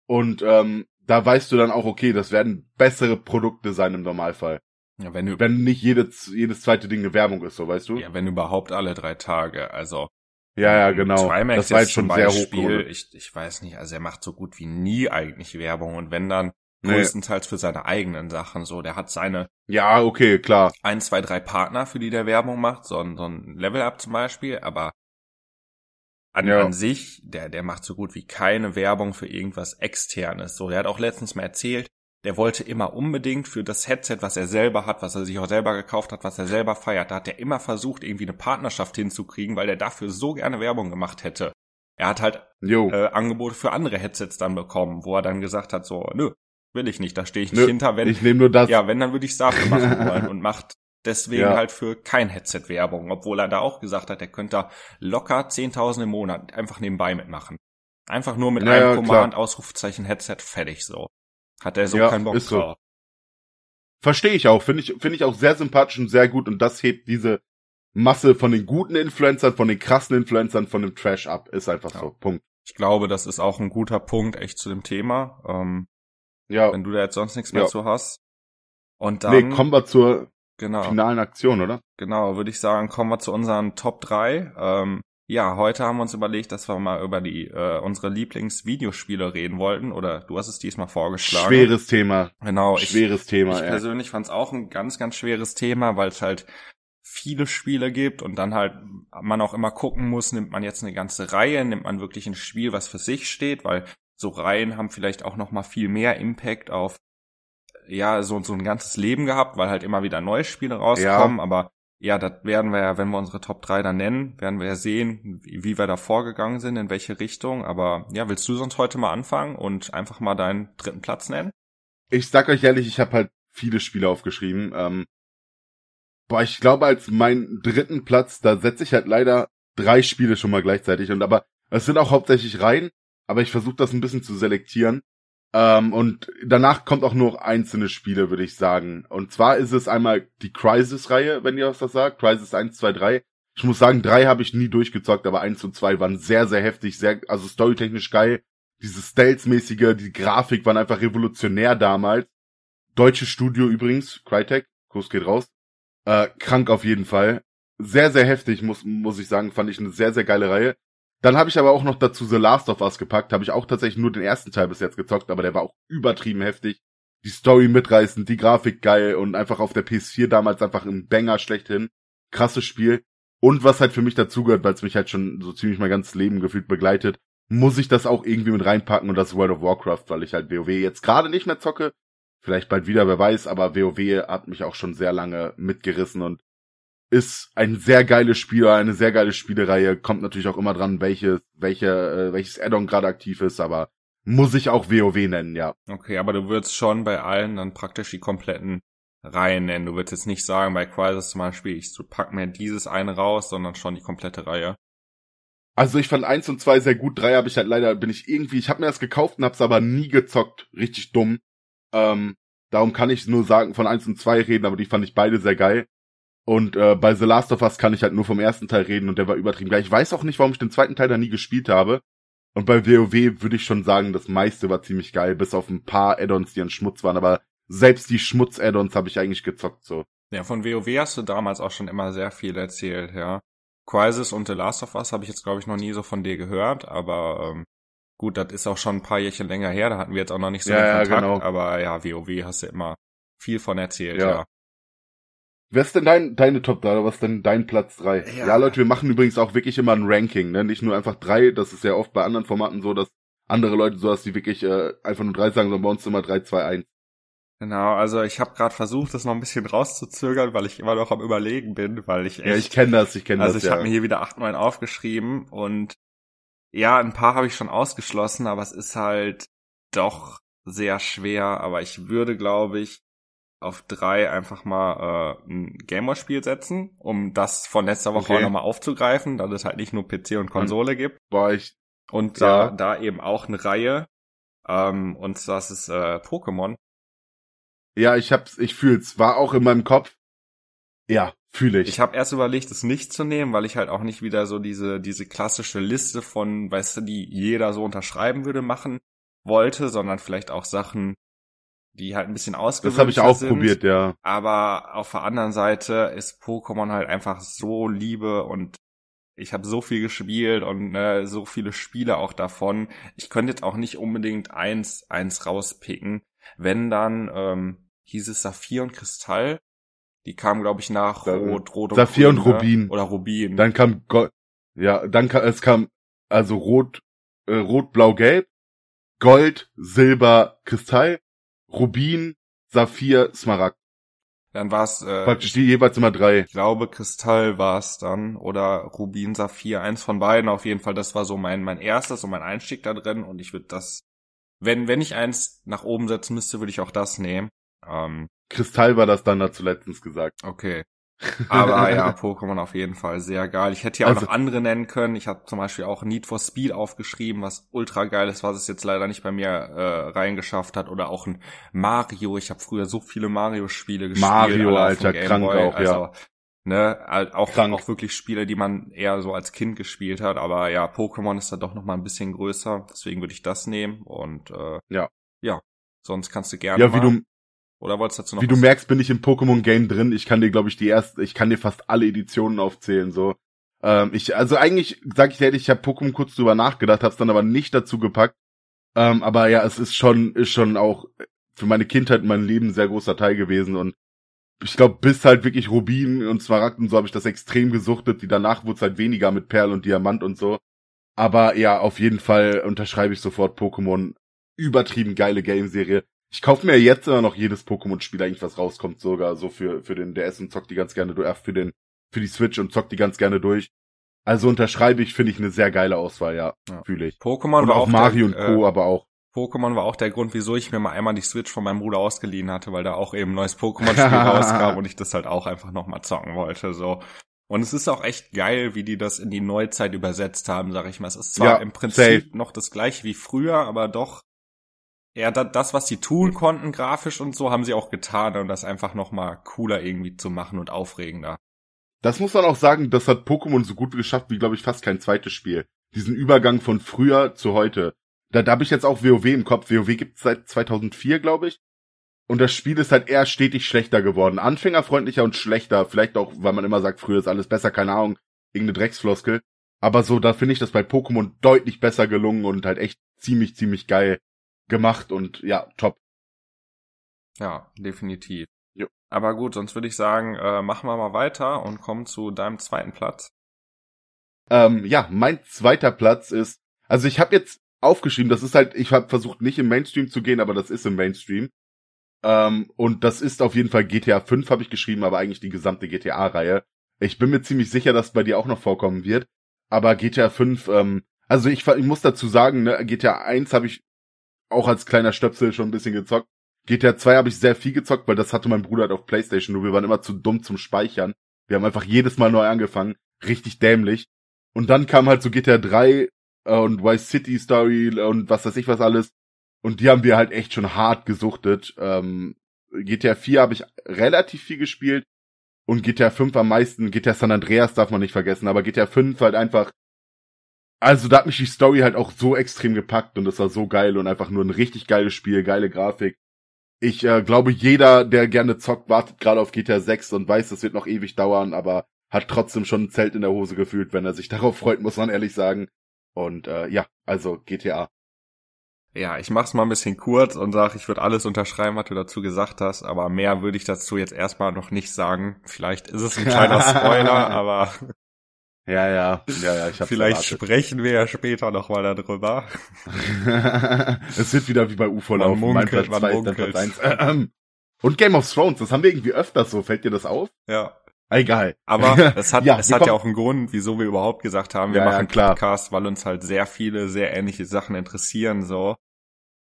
Und ähm, da weißt du dann auch, okay, das werden bessere Produkte sein im Normalfall. Ja, wenn du, Wenn nicht jedes, jedes zweite Ding eine Werbung ist, so weißt du? ja, wenn überhaupt alle drei Tage. Also ja, ja genau. Trimax das war jetzt schon zum sehr Beispiel, hoch. ich, ich weiß nicht, also er macht so gut wie nie eigentlich Werbung und wenn dann Nee. größtenteils für seine eigenen Sachen so. Der hat seine Ja, okay, klar. ein, zwei, drei Partner, für die der Werbung macht, so ein, so ein Level-Up zum Beispiel, aber an, Ja. an sich, der, der macht so gut wie keine Werbung für irgendwas Externes. So, der hat auch letztens mal erzählt, der wollte immer unbedingt für das Headset, was er selber hat, was er sich auch selber gekauft hat, was er selber feiert, da hat er immer versucht, irgendwie eine Partnerschaft hinzukriegen, weil er dafür so gerne Werbung gemacht hätte. Er hat halt Jo. äh, Angebote für andere Headsets dann bekommen, wo er dann gesagt hat, so, nö, will ich nicht, da stehe ich nicht Nö, hinter, wenn, ich nehme nur das. ja, wenn, dann würde ich es dafür machen wollen und macht deswegen Ja. halt für kein Headset Werbung, obwohl er da auch gesagt hat, er könnte da locker 10.000 im Monat einfach nebenbei mitmachen. Einfach nur mit Ja, einem ja, Command, Ausrufezeichen, Headset, fertig so. Hat er so keinen Bock ist so. drauf. Verstehe ich auch, finde ich, finde ich auch sehr sympathisch und sehr gut und das hebt diese Masse von den guten Influencern, von den krassen Influencern, von dem Trash ab. Ist einfach so. Punkt. Ich glaube, das ist auch ein guter Punkt echt zu dem Thema. Ähm, ja. Wenn du da jetzt sonst nichts mehr ja. zu hast. Und dann. Nee, kommen wir zur genau. finalen Aktion, oder? Genau, würde ich sagen, kommen wir zu unseren Top 3. Ähm, ja, heute haben wir uns überlegt, dass wir mal über die äh, unsere Lieblingsvideospiele reden wollten. Oder du hast es diesmal vorgeschlagen. Schweres Thema. Genau. Schweres ich, Thema. Ich ja. persönlich fand es auch ein ganz, ganz schweres Thema, weil es halt viele Spiele gibt und dann halt man auch immer gucken muss, nimmt man jetzt eine ganze Reihe, nimmt man wirklich ein Spiel, was für sich steht, weil so Reihen haben vielleicht auch noch mal viel mehr Impact auf ja so so ein ganzes Leben gehabt, weil halt immer wieder neue Spiele rauskommen, ja. aber ja, das werden wir ja, wenn wir unsere Top 3 dann nennen, werden wir ja sehen, wie, wir da vorgegangen sind, in welche Richtung. Aber ja, willst du sonst heute mal anfangen und einfach mal deinen dritten Platz nennen? Ich sag euch ehrlich, ich habe halt viele Spiele aufgeschrieben. Ähm, boah, ich glaube, als meinen dritten Platz, da setze ich halt leider drei Spiele schon mal gleichzeitig. Und aber es sind auch hauptsächlich Reihen, aber ich versuche das ein bisschen zu selektieren. Ähm, und danach kommt auch nur noch einzelne Spiele, würde ich sagen. Und zwar ist es einmal die Crisis-Reihe, wenn ihr was das sagt. Crisis 1, 2, 3. Ich muss sagen, drei habe ich nie durchgezockt, aber eins und zwei waren sehr, sehr heftig, sehr, also storytechnisch geil. Dieses Stealth-mäßige, die Grafik waren einfach revolutionär damals. Deutsches Studio übrigens, Crytek, Kurs geht raus. Äh, krank auf jeden Fall. Sehr, sehr heftig, muss, muss ich sagen, fand ich eine sehr, sehr geile Reihe. Dann habe ich aber auch noch dazu The Last of Us gepackt. Habe ich auch tatsächlich nur den ersten Teil bis jetzt gezockt, aber der war auch übertrieben heftig. Die Story mitreißend, die Grafik geil und einfach auf der PS4 damals einfach ein Banger schlechthin. Krasses Spiel. Und was halt für mich dazugehört, weil es mich halt schon so ziemlich mein ganzes Leben gefühlt begleitet, muss ich das auch irgendwie mit reinpacken und das World of Warcraft, weil ich halt WoW jetzt gerade nicht mehr zocke. Vielleicht bald wieder, wer weiß, aber WoW hat mich auch schon sehr lange mitgerissen und ist ein sehr geiles Spiel, eine sehr geile Spielereihe. Kommt natürlich auch immer dran, welche, welche, äh, welches Addon gerade aktiv ist, aber muss ich auch WoW nennen, ja. Okay, aber du würdest schon bei allen dann praktisch die kompletten Reihen nennen. Du würdest jetzt nicht sagen, bei Crisis zum Beispiel, ich pack mir dieses eine raus, sondern schon die komplette Reihe. Also ich fand eins und zwei sehr gut, drei habe ich halt leider, bin ich irgendwie, ich habe mir das gekauft und hab's aber nie gezockt. Richtig dumm. Ähm, darum kann ich nur sagen, von eins und zwei reden, aber die fand ich beide sehr geil. Und äh, bei The Last of Us kann ich halt nur vom ersten Teil reden und der war übertrieben geil. Ich weiß auch nicht, warum ich den zweiten Teil da nie gespielt habe. Und bei WoW würde ich schon sagen, das meiste war ziemlich geil, bis auf ein paar Add-ons, die an Schmutz waren. Aber selbst die Schmutz-Add-ons habe ich eigentlich gezockt so. Ja, von WoW hast du damals auch schon immer sehr viel erzählt, ja. Crisis und The Last of Us habe ich jetzt, glaube ich, noch nie so von dir gehört, aber ähm, gut, das ist auch schon ein paar Jährchen länger her, da hatten wir jetzt auch noch nicht so ja, den Kontakt, ja, genau. aber ja, WoW hast du immer viel von erzählt, ja. ja. Wer ist denn dein, deine Top 3 oder was ist denn dein Platz 3? Ja. ja, Leute, wir machen übrigens auch wirklich immer ein Ranking, ne? Nicht nur einfach drei, das ist ja oft bei anderen Formaten so, dass andere Leute so, dass die wirklich äh, einfach nur drei sagen, sondern bei uns immer drei, zwei, eins. Genau, also ich habe gerade versucht, das noch ein bisschen rauszuzögern, weil ich immer noch am Überlegen bin, weil ich echt, Ja, ich kenne das, ich kenne also das. Also ich ja. habe mir hier wieder acht, neun aufgeschrieben und ja, ein paar habe ich schon ausgeschlossen, aber es ist halt doch sehr schwer. Aber ich würde, glaube ich, auf drei einfach mal äh, ein Gameboy-Spiel setzen, um das von letzter Woche okay. auch nochmal aufzugreifen, dass es halt nicht nur PC und Konsole und, gibt. War ich. Und ja. da, da eben auch eine Reihe. Ähm, und das ist äh, Pokémon. Ja, ich hab's, ich fühl's. War auch in meinem Kopf. Ja, fühle ich. Ich habe erst überlegt, es nicht zu nehmen, weil ich halt auch nicht wieder so diese, diese klassische Liste von, weißt du, die jeder so unterschreiben würde, machen wollte, sondern vielleicht auch Sachen, die halt ein bisschen ausgewöhnter Das habe ich auch sind. probiert, ja. Aber auf der anderen Seite ist Pokémon halt einfach so Liebe und ich habe so viel gespielt und äh, so viele Spiele auch davon. Ich könnte jetzt auch nicht unbedingt eins eins rauspicken. Wenn dann ähm, hieß es Saphir und Kristall. Die kamen glaube ich nach Rot, Rot und Saphir Grün, und ne? Rubin oder Rubin. Dann kam Gold. Ja, dann kam es kam also Rot, äh, Rot, Blau, Gelb, Gold, Silber, Kristall Rubin, Saphir, Smaragd. Dann war es äh, praktisch die jeweils immer drei. Ich glaube, Kristall war es dann oder Rubin, Saphir, eins von beiden auf jeden Fall. Das war so mein mein erstes und mein Einstieg da drin und ich würde das, wenn wenn ich eins nach oben setzen müsste, würde ich auch das nehmen. Ähm, Kristall war das dann dazu letztens gesagt. Okay. Aber ja, Pokémon auf jeden Fall sehr geil. Ich hätte ja auch Also- noch andere nennen können. Ich habe zum Beispiel auch Need for Speed aufgeschrieben, was ultra geil ist, was es jetzt leider nicht bei mir äh, reingeschafft hat. Oder auch ein Mario. Ich habe früher so viele Mario-Spiele gespielt. Mario, Alter, krank auch, ja. also, Ne, auch, Krank. auch wirklich Spiele, die man eher so als Kind gespielt hat. Aber ja, Pokémon ist da doch noch mal ein bisschen größer. Deswegen würde ich das nehmen. Und äh, Ja. Ja, sonst kannst du gerne Ja, wie mal. du, Oder wolltest du dazu noch wie du merkst, bin ich im Pokémon-Game drin. Ich kann dir, glaube ich, die erste, ich kann dir fast alle Editionen aufzählen, so. Ähm, ich, also eigentlich, sag ich ehrlich, ich habe Pokémon kurz drüber nachgedacht, hab's dann aber nicht dazu gepackt. Ähm, aber ja, es ist schon, ist schon auch für meine Kindheit und mein Leben ein sehr großer Teil gewesen und ich glaube, bis halt wirklich Rubin und Smaragd und so habe ich das extrem gesuchtet. Die danach wurde es halt weniger mit Perl und Diamant und so. Aber ja, auf jeden Fall unterschreibe ich sofort Pokémon. Übertrieben geile Game-Serie. Ich kaufe mir jetzt immer noch jedes Pokémon-Spiel eigentlich, was rauskommt, sogar so für, für den DS und zock die ganz gerne durch, äh, für den, für die Switch und zock die ganz gerne durch. Also unterschreibe ich, finde ich eine sehr geile Auswahl, ja, Ja. fühle ich. Pokémon Und war auch Mario der, und Co., Äh, aber auch. Pokémon war auch der Grund, wieso ich mir mal einmal die Switch von meinem Bruder ausgeliehen hatte, weil da auch eben ein neues Pokémon-Spiel rauskam und ich das halt auch einfach nochmal zocken wollte, so. Und es ist auch echt geil, wie die das in die Neuzeit übersetzt haben, sag ich mal. Es ist zwar Ja, im Prinzip safe. noch das gleiche wie früher, aber doch da, das, was sie tun konnten, grafisch und so, haben sie auch getan, um das einfach nochmal cooler irgendwie zu machen und aufregender. Das muss man auch sagen, das hat Pokémon so gut geschafft wie, glaube ich, fast kein zweites Spiel. Diesen Übergang von früher zu heute. Da, da habe ich jetzt auch WoW im Kopf. WoW gibt's seit 2004, glaube ich. Und das Spiel ist halt eher stetig schlechter geworden. Anfängerfreundlicher und schlechter. Vielleicht auch, weil man immer sagt, früher ist alles besser, keine Ahnung, irgendeine Drecksfloskel. Aber so, da finde ich das bei Pokémon deutlich besser gelungen und halt echt ziemlich, ziemlich geil gemacht und ja, top. Ja, definitiv. Jo. Aber gut, sonst würde ich sagen, äh, machen wir mal weiter und kommen zu deinem zweiten Platz. Ähm, ja, mein zweiter Platz ist, also ich habe jetzt aufgeschrieben, das ist halt, ich habe versucht nicht im Mainstream zu gehen, aber das ist im Mainstream. Ähm, und das ist auf jeden Fall GTA 5 habe ich geschrieben, aber eigentlich die gesamte GTA-Reihe. Ich bin mir ziemlich sicher, dass bei dir auch noch vorkommen wird. Aber GTA 5, ähm, also ich, ich muss dazu sagen, ne, GTA 1 habe ich auch als kleiner Stöpsel schon ein bisschen gezockt. GTA 2 habe ich sehr viel gezockt, weil das hatte mein Bruder halt auf Playstation, nur wir waren immer zu dumm zum Speichern. Wir haben einfach jedes Mal neu angefangen. Richtig dämlich. Und dann kam halt so GTA 3 äh, und Vice City Story und was weiß ich was alles. Und die haben wir halt echt schon hart gesuchtet. Ähm, GTA 4 habe ich relativ viel gespielt und GTA 5 am meisten. GTA San Andreas darf man nicht vergessen, aber GTA 5 halt einfach. Also da hat mich die Story halt auch so extrem gepackt und das war so geil und einfach nur ein richtig geiles Spiel, geile Grafik. Ich äh, glaube, jeder, der gerne zockt, wartet gerade auf GTA 6 und weiß, das wird noch ewig dauern, aber hat trotzdem schon ein Zelt in der Hose gefühlt, wenn er sich darauf freut, muss man ehrlich sagen. Und äh, ja, also GTA. Ja, ich mach's mal ein bisschen kurz und sag, ich würde alles unterschreiben, was du dazu gesagt hast, aber mehr würde ich dazu jetzt erstmal noch nicht sagen. Vielleicht ist es ein kleiner Spoiler, aber Ja, ja, ja, ja, ich hab's vielleicht erwartet. sprechen wir ja später nochmal darüber. es wird wieder wie bei UFO Man laufen. mein Platz man 2 ist. Platz 1. Ähm, Und Game of Thrones, das haben wir irgendwie öfters so. Fällt dir das auf? Ja. Egal. Aber es hat, Ja, es hat ja auch einen Grund, wieso wir überhaupt gesagt haben, wir Ja, ja, machen klar. Podcast, weil uns halt sehr viele, sehr ähnliche Sachen interessieren, so.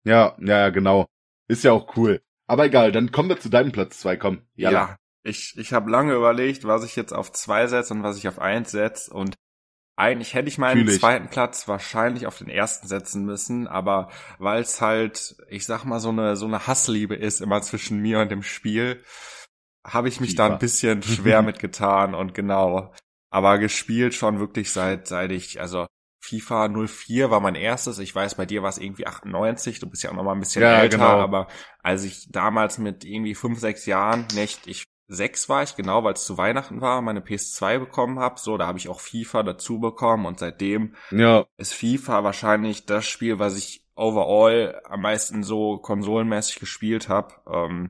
Ja, ja, ja, genau. Ist ja auch cool. Aber egal, dann kommen wir zu deinem Platz 2, komm. Ja. Ich, ich habe lange überlegt, was ich jetzt auf zwei setze und was ich auf eins setze und eigentlich hätte ich meinen Fühl ich. zweiten Platz wahrscheinlich auf den ersten setzen müssen, aber weil es halt, ich sag mal, so eine, so eine Hassliebe ist immer zwischen mir und dem Spiel, habe ich mich da FIFA. ein bisschen schwer mitgetan und genau. Aber gespielt schon wirklich seit, seit ich, also FIFA 04 war mein erstes. Ich weiß, bei dir war es irgendwie 98. Du bist ja auch noch mal ein bisschen Ja, älter, genau. aber als ich damals mit irgendwie fünf, sechs Jahren, nicht, ich sechs war ich, genau, weil es zu Weihnachten war, meine PS2 bekommen habe. So, da habe ich auch FIFA dazu bekommen und seitdem Ja, ist FIFA wahrscheinlich das Spiel, was ich overall am meisten so konsolenmäßig gespielt habe. Ähm,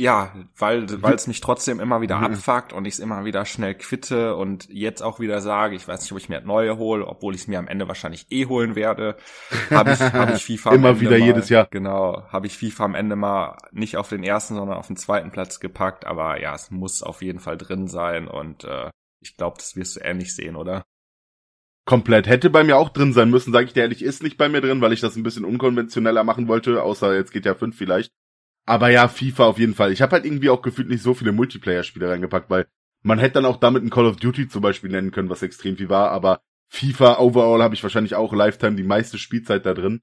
ja, weil es mich trotzdem immer wieder Mhm. abfuckt und ich es immer wieder schnell quitte und jetzt auch wieder sage, ich weiß nicht, ob ich mir das neue hole, obwohl ich es mir am Ende wahrscheinlich eh holen werde. Habe ich, hab ich FIFA am Immer wieder mal, jedes Jahr. Genau, habe ich FIFA am Ende mal nicht auf den ersten, sondern auf den zweiten Platz gepackt. Aber ja, es muss auf jeden Fall drin sein und äh, ich glaube, das wirst du ähnlich sehen, oder? komplett. Hätte bei mir auch drin sein müssen, sage ich dir ehrlich, ist nicht bei mir drin, weil ich das ein bisschen unkonventioneller machen wollte, außer jetzt GTA 5 vielleicht. Aber ja, FIFA auf jeden Fall. Ich habe halt irgendwie auch gefühlt nicht so viele Multiplayer-Spiele reingepackt, weil Man hätte dann auch damit ein Call of Duty zum Beispiel nennen können, was extrem viel war, aber FIFA overall habe ich wahrscheinlich auch Lifetime die meiste Spielzeit da drin.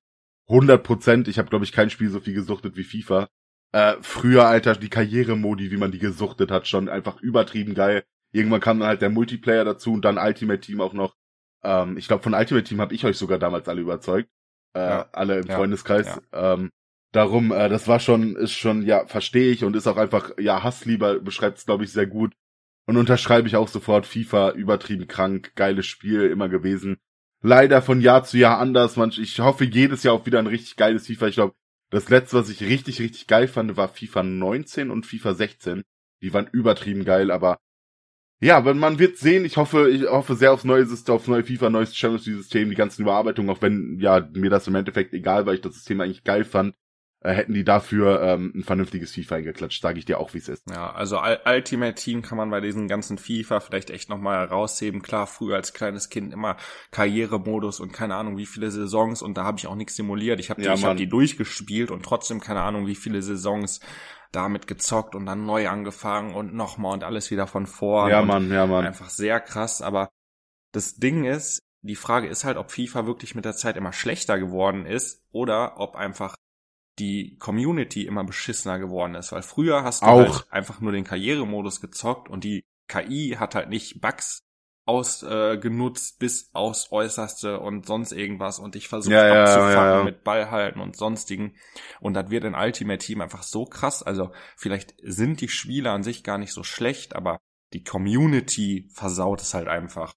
100 Prozent. Ich habe, glaube ich, kein Spiel so viel gesuchtet wie FIFA. Äh, früher, Alter, die Karrieremodi, wie man die gesuchtet hat, schon einfach übertrieben geil. Irgendwann kam dann halt der Multiplayer dazu und dann Ultimate Team auch noch. Ähm, ich glaube, von Ultimate Team habe ich euch sogar damals alle überzeugt. Äh, ja. Alle im ja. Freundeskreis. Ja. Ähm, darum, äh, das war schon, ist schon, ja, verstehe ich und ist auch einfach, ja, Hasslieber beschreibt es, glaube ich, sehr gut. Und unterschreibe ich auch sofort FIFA, übertrieben krank, geiles Spiel immer gewesen. Leider von Jahr zu Jahr anders. Manch, ich hoffe jedes Jahr auf wieder ein richtig geiles FIFA. Ich glaube, das letzte, was ich richtig, richtig geil fand, war FIFA 19 und FIFA 16. Die waren übertrieben geil, aber ja, wenn man wird sehen. Ich hoffe, ich hoffe sehr aufs neue System, aufs neue FIFA, neues Champions League System, die ganzen Überarbeitungen, auch wenn ja mir das im Endeffekt egal, weil ich das System eigentlich geil fand äh, hätten die dafür ähm, ein vernünftiges FIFA eingeklatscht, sage ich dir auch, wie es ist. Ja, also Ultimate Team kann man bei diesen ganzen FIFA vielleicht echt nochmal herausheben. Klar, früher als kleines Kind immer Karrieremodus und keine Ahnung wie viele Saisons und da habe ich auch nichts simuliert. Ich habe die, ja, ich hab die durchgespielt und trotzdem keine Ahnung wie viele Saisons damit gezockt und dann neu angefangen und nochmal und alles wieder von vor. Ja, Mann, ja, Mann. Einfach sehr krass, aber das Ding ist, die Frage ist halt, ob FIFA wirklich mit der Zeit immer schlechter geworden ist oder ob einfach die Community immer beschissener geworden ist, weil früher hast du auch. halt einfach nur den Karrieremodus gezockt und die KI hat halt nicht Bugs ausgenutzt äh, bis aufs Äußerste und sonst irgendwas und ich versuche ja, abzufangen ja, ja, mit Ballhalten und sonstigen und das wird in Ultimate Team einfach so krass, also vielleicht sind die Spiele an sich gar nicht so schlecht, aber die Community versaut es halt einfach.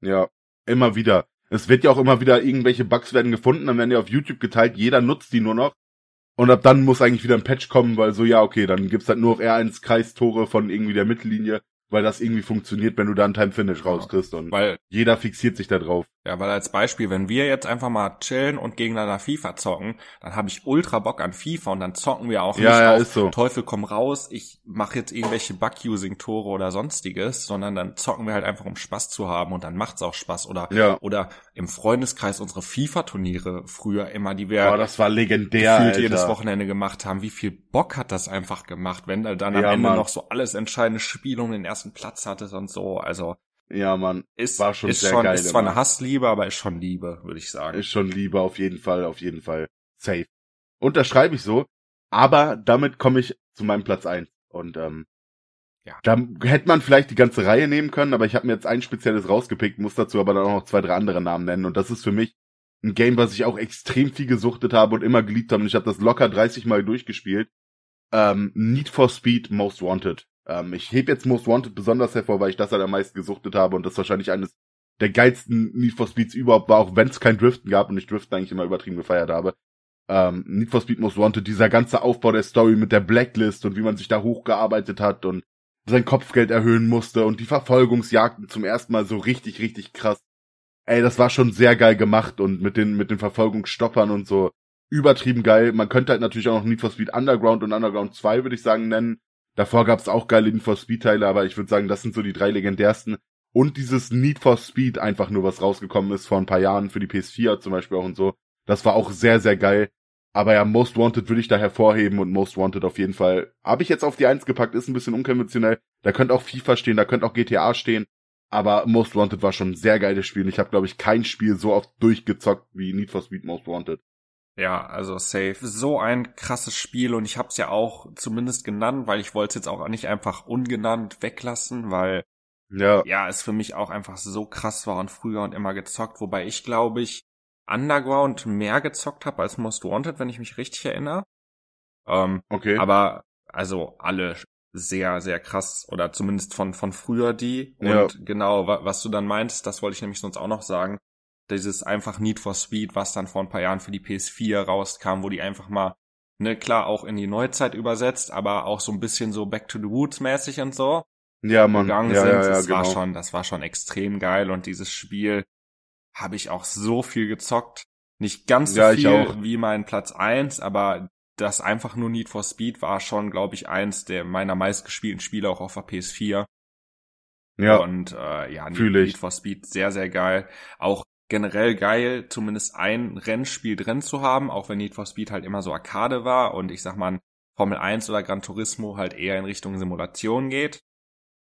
Ja, immer wieder. Es wird ja auch immer wieder irgendwelche Bugs werden gefunden, dann werden die auf YouTube geteilt, jeder nutzt die nur noch und ab dann muss eigentlich wieder ein Patch kommen, weil so, ja, okay, dann gibt's halt nur noch R1 Kreistore von irgendwie der Mittellinie weil das irgendwie funktioniert, wenn du da einen Time Finish rauskriegst und weil jeder fixiert sich da drauf. Ja, weil als Beispiel, wenn wir jetzt einfach mal chillen und gegeneinander FIFA zocken, dann habe ich ultra Bock an FIFA und dann zocken wir auch ja, nicht ja, auf so. Teufel komm raus, ich mache jetzt irgendwelche Bug-Using-Tore oder sonstiges, sondern dann zocken wir halt einfach, um Spaß zu haben und dann macht's auch Spaß. Oder, ja. oder im Freundeskreis unsere FIFA-Turniere früher immer, die wir Boah, das war legendär, gefühlt jedes Wochenende gemacht haben. Wie viel Bock hat das einfach gemacht, wenn dann am ja, Ende Mann. noch so alles entscheidende Spiel um den ersten Platz hattest und so. Also ja, man, ist, war schon ist sehr schon, geil. Ist zwar eine Hassliebe, aber ist schon Liebe, würde ich sagen. Ist schon Liebe, auf jeden Fall, auf jeden Fall. Safe. Unterschreibe ich so. Aber damit komme ich zu meinem Platz eins Und ähm, ja. da hätte man vielleicht die ganze Reihe nehmen können, aber ich habe mir jetzt ein spezielles rausgepickt, muss dazu aber dann auch noch zwei, drei andere Namen nennen. Und das ist für mich ein Game, was ich auch extrem viel gesuchtet habe und immer geliebt habe. Und ich habe das locker 30 Mal durchgespielt. Ähm, Need for Speed Most Wanted. Ähm, ich heb jetzt Most Wanted besonders hervor, weil ich das halt am meisten gesuchtet habe und das wahrscheinlich eines der geilsten Need for Speeds überhaupt war, auch wenn es kein Driften gab und ich Driften eigentlich immer übertrieben gefeiert habe. Ähm, Need for Speed Most Wanted, dieser ganze Aufbau der Story mit der Blacklist und wie man sich da hochgearbeitet hat und sein Kopfgeld erhöhen musste und die Verfolgungsjagden zum ersten Mal so richtig, richtig krass. Ey, das war schon sehr geil gemacht und mit den, mit den Verfolgungsstoppern und so übertrieben geil. Man könnte halt natürlich auch noch Need for Speed Underground und Underground 2, würde ich sagen, nennen. Davor gab es auch geile Need for Speed Teile, aber ich würde sagen, das sind so die drei legendärsten. Und dieses Need for Speed einfach nur, was rausgekommen ist vor ein paar Jahren für die PS4 zum Beispiel auch und so. Das war auch sehr, sehr geil. Aber ja, Most Wanted würde ich da hervorheben und Most Wanted auf jeden Fall. Habe ich jetzt auf die Eins gepackt, ist ein bisschen unkonventionell. Da könnte auch FIFA stehen, da könnte auch GTA stehen. Aber Most Wanted war schon ein sehr geiles Spiel. Und ich habe, glaube ich, kein Spiel so oft durchgezockt wie Need for Speed Most Wanted. Ja, also safe. So ein krasses Spiel und ich habe es ja auch zumindest genannt, weil ich wollte es jetzt auch nicht einfach ungenannt weglassen, weil ja. ja, es für mich auch einfach so krass war und früher und immer gezockt, wobei ich glaube ich Underground mehr gezockt habe als Most Wanted, wenn ich mich richtig erinnere. Ähm, okay. Aber also alle sehr, sehr krass oder zumindest von, von früher die. Und ja. genau, was du dann meinst, das wollte ich nämlich sonst auch noch sagen dieses einfach Need for Speed, was dann vor ein paar Jahren für die PS4 rauskam, wo die einfach mal, ne, klar auch in die Neuzeit übersetzt, aber auch so ein bisschen so Back to the Woods mäßig und so. Ja, man. Gegangen ja, sind. Ja, ja, das genau. war schon, das war schon extrem geil und dieses Spiel habe ich auch so viel gezockt. Nicht ganz so ja, viel wie mein Platz eins, aber das einfach nur Need for Speed war schon, glaube ich, eins der meiner meistgespielten Spiele auch auf der PS4. Ja. Und äh, ja, Need, Need for Speed sehr, sehr geil. Auch generell geil, zumindest ein Rennspiel drin zu haben, auch wenn Need for Speed halt immer so Arcade war und ich sag mal, Formel 1 oder Gran Turismo halt eher in Richtung Simulation geht.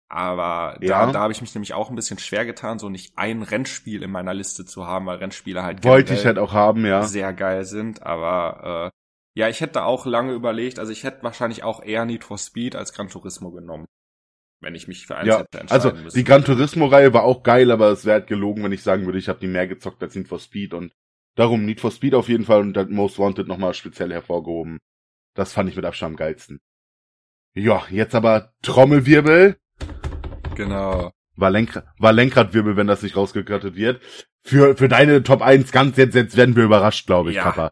Aber Ja. da, da habe ich mich nämlich auch ein bisschen schwer getan, so nicht ein Rennspiel in meiner Liste zu haben, weil Rennspiele halt Wollte ich halt auch haben, ja. sehr geil sind. Aber äh, ja, ich hätte auch lange überlegt, also ich hätte wahrscheinlich auch eher Need for Speed als Gran Turismo genommen. Wenn ich mich für eins Ja, hätte entscheiden also müssen. die Gran Turismo-Reihe war auch geil, aber es wäre halt gelogen, wenn ich sagen würde, ich habe die mehr gezockt als Need for Speed und darum Need for Speed auf jeden Fall und dann Most Wanted nochmal speziell hervorgehoben. Das fand ich mit Abstand am geilsten. Ja, jetzt aber Trommelwirbel. genau. War, Lenkrad, war Lenkradwirbel, wenn das nicht rausgekattet wird. Für, für deine Top 1 ganz jetzt, jetzt werden wir überrascht, glaube ich, Ja. Papa.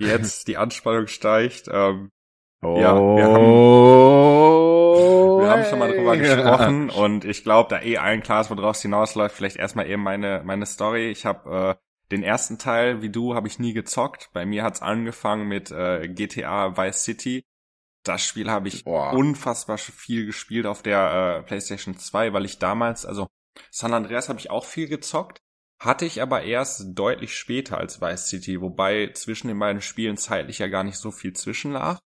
Jetzt die Anspannung steigt. Ähm, Oh, Ja, wir haben, wir haben schon mal drüber gesprochen und ich glaube, da eh allen klar ist, woraus es hinausläuft, vielleicht erstmal eben meine, meine Story. Ich habe äh, den ersten Teil, wie du, habe ich nie gezockt. Bei mir hat's angefangen mit äh, GTA Vice City. Das Spiel habe ich Boah. unfassbar viel gespielt auf der äh, PlayStation 2, weil ich damals, also San Andreas habe ich auch viel gezockt, hatte ich aber erst deutlich später als Vice City, wobei zwischen den beiden Spielen zeitlich ja gar nicht so viel zwischenlag.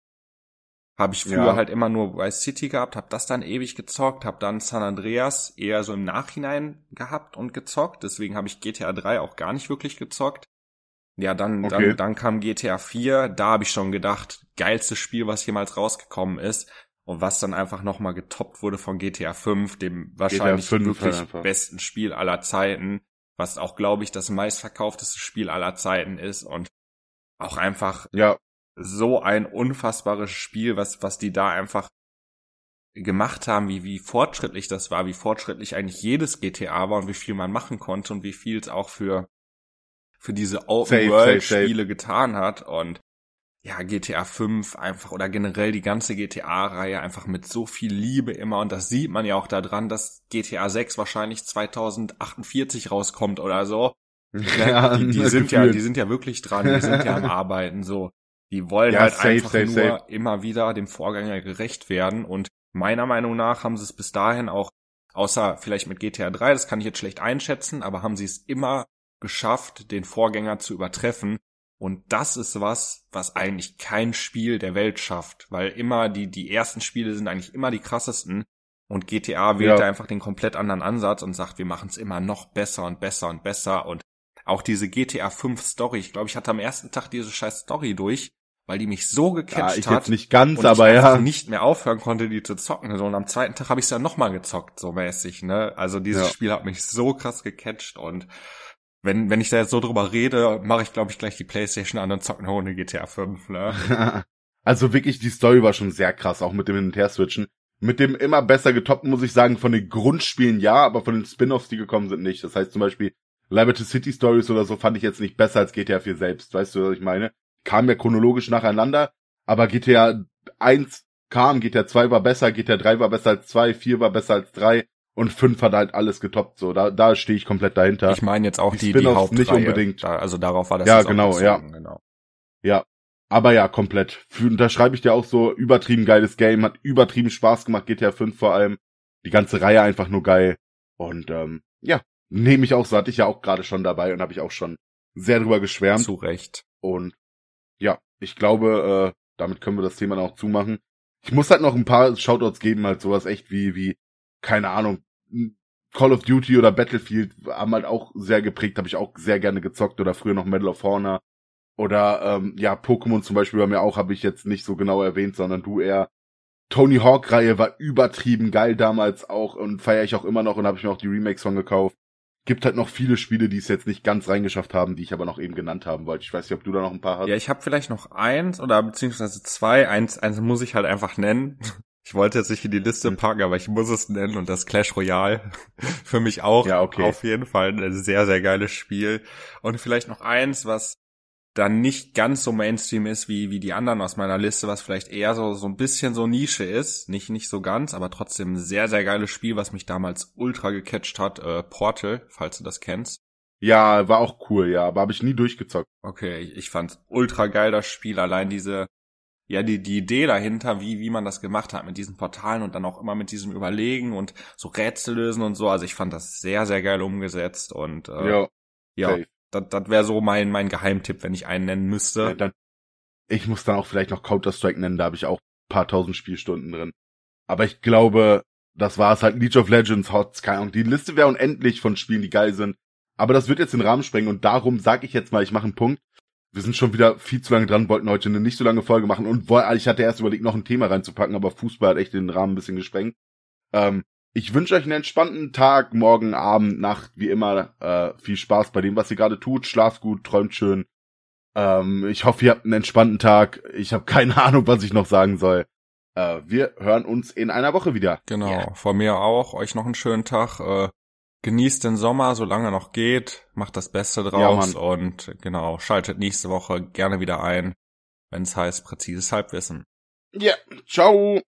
Habe ich früher Ja. halt immer nur Vice City gehabt, habe das dann ewig gezockt, habe dann San Andreas eher so im Nachhinein gehabt und gezockt, deswegen habe ich GTA 3 auch gar nicht wirklich gezockt. Ja, dann, Okay. dann, dann kam GTA 4, da habe ich schon gedacht, geilstes Spiel, was jemals rausgekommen ist. Und was dann einfach nochmal getoppt wurde von GTA 5, dem wahrscheinlich 5 halt wirklich besten Spiel aller Zeiten, was auch, glaube ich, das meistverkaufteste Spiel aller Zeiten ist und auch einfach Ja, so ein unfassbares Spiel, was, was die da einfach gemacht haben, wie, wie fortschrittlich das war, wie fortschrittlich eigentlich jedes GTA war und wie viel man machen konnte und wie viel es auch für, für diese Open-World-Spiele getan hat und ja, GTA 5 einfach oder generell die ganze GTA-Reihe einfach mit so viel Liebe immer und das sieht man ja auch daran, dass GTA 6 wahrscheinlich 2048 rauskommt oder so. ja die, die sind ja, gefühlt. die sind ja wirklich dran, die sind ja am Arbeiten, so. Die wollen Ja, halt safe, einfach safe, nur safe. immer wieder dem Vorgänger gerecht werden und meiner Meinung nach haben sie es bis dahin auch, außer vielleicht mit GTA 3, das kann ich jetzt schlecht einschätzen, aber haben sie es immer geschafft, den Vorgänger zu übertreffen. Und das ist was, was eigentlich kein Spiel der Welt schafft, weil immer die, die ersten Spiele sind eigentlich immer die krassesten und GTA wählt Ja. da einfach den komplett anderen Ansatz und sagt, wir machen es immer noch besser und besser und besser und auch diese GTA 5 Story, ich glaube, ich hatte am ersten Tag diese scheiß Story durch, weil die mich so ja, gecatcht ich hat jetzt nicht ganz, und aber ich einfach ja. nicht mehr aufhören konnte, die zu zocken. So, und am zweiten Tag habe ich es dann nochmal gezockt, so mäßig, ne? Also dieses Ja. Spiel hat mich so krass gecatcht und wenn, wenn ich da jetzt so drüber rede, mache ich, glaube ich, gleich die Playstation an und zocke eine Runde GTA 5, ne? Also wirklich, die Story war schon sehr krass, auch mit dem Hin- und Her-Switchen. Mit dem immer besser getoppt, muss ich sagen, von den Grundspielen ja, aber von den Spin-Offs, die gekommen sind, nicht. Das heißt zum Beispiel Liberty City Stories oder so fand ich jetzt nicht besser als GTA 4 selbst. Weißt du, was ich meine? Kam ja chronologisch nacheinander, aber GTA 1 kam, GTA 2 war besser, GTA 3 war besser als 2, 4 war besser als 3 und 5 hat halt alles getoppt. So, da, da stehe ich komplett dahinter. Ich meine jetzt auch Die die, die, Hauptreihe. nicht unbedingt. Da, also darauf war das Ja, genau, bezogen, genau. Aber ja, komplett. Für, da schreibe ich dir auch so übertrieben geiles Game, hat übertrieben Spaß gemacht, GTA 5 vor allem. Die ganze Reihe einfach nur geil. Und ähm, ja, nehme ich auch, so hatte ich ja auch gerade schon dabei und habe ich auch schon sehr drüber geschwärmt. Zu Recht. Und ja, ich glaube, äh, damit können wir das Thema dann auch zumachen. Ich muss halt noch ein paar Shoutouts geben, halt sowas echt wie, wie, keine Ahnung, Call of Duty oder Battlefield haben halt auch sehr geprägt, habe ich auch sehr gerne gezockt oder früher noch Medal of Honor. Oder ähm, ja, Pokémon zum Beispiel bei mir auch, habe ich jetzt nicht so genau erwähnt, sondern du eher. Tony Hawk-Reihe war übertrieben geil damals auch und feiere ich auch immer noch und habe ich mir auch die Remakes von gekauft. Gibt halt noch viele Spiele, die es jetzt nicht ganz reingeschafft haben, die ich aber noch eben genannt haben wollte. Ich weiß nicht, ob du da noch ein paar hast. Ja, ich habe vielleicht noch eins oder beziehungsweise zwei. Eins, eins muss ich halt einfach nennen. Ich wollte jetzt nicht in die Liste Hm. packen, aber ich muss es nennen und das Clash Royale. Für mich auch Ja, okay. auf jeden Fall ein sehr, sehr geiles Spiel. Und vielleicht noch eins, was dann nicht ganz so Mainstream ist wie, wie die anderen aus meiner Liste, was vielleicht eher so, so ein bisschen so Nische ist. Nicht, nicht so ganz, aber trotzdem ein sehr, sehr geiles Spiel, was mich damals ultra gecatcht hat. Äh, Portal, falls du das kennst. Ja, war auch cool, ja, aber habe ich nie durchgezockt. Okay, ich, ich fand's ultra geil, das Spiel. Allein diese, ja, die, die Idee dahinter, wie, wie man das gemacht hat mit diesen Portalen und dann auch immer mit diesem Überlegen und so Rätsel lösen und so. Also ich fand das sehr, sehr geil umgesetzt und äh, ja, ja, safe. Das, das wäre so mein, mein Geheimtipp, wenn ich einen nennen Ja, müsste. dann, ich muss dann auch vielleicht noch Counter-Strike nennen, da habe ich auch paar tausend Spielstunden drin. Aber ich glaube, das war's halt. League of Legends, Hots, keine Ahnung. Die Liste wäre unendlich von Spielen, die geil sind. Aber das wird jetzt den Rahmen sprengen und darum sage ich jetzt mal, ich mache einen Punkt. Wir sind schon wieder viel zu lange dran, wollten heute eine nicht so lange Folge machen und ich hatte erst überlegt, noch ein Thema reinzupacken, aber Fußball hat echt den Rahmen ein bisschen gesprengt. Ähm, ich wünsche euch einen entspannten Tag, morgen, Abend, Nacht, wie immer. Äh, viel Spaß bei dem, was ihr gerade tut. Schlaft gut, träumt schön. Ähm, ich hoffe, ihr habt einen entspannten Tag. Ich habe keine Ahnung, was ich noch sagen soll. Äh, wir hören uns in einer Woche wieder. Genau, yeah. von mir auch. Euch noch einen schönen Tag. Äh, genießt den Sommer, solange er noch geht. Macht das Beste draus ja, und genau, schaltet nächste Woche gerne wieder ein, wenn es heißt präzises Halbwissen. Ja, ciao.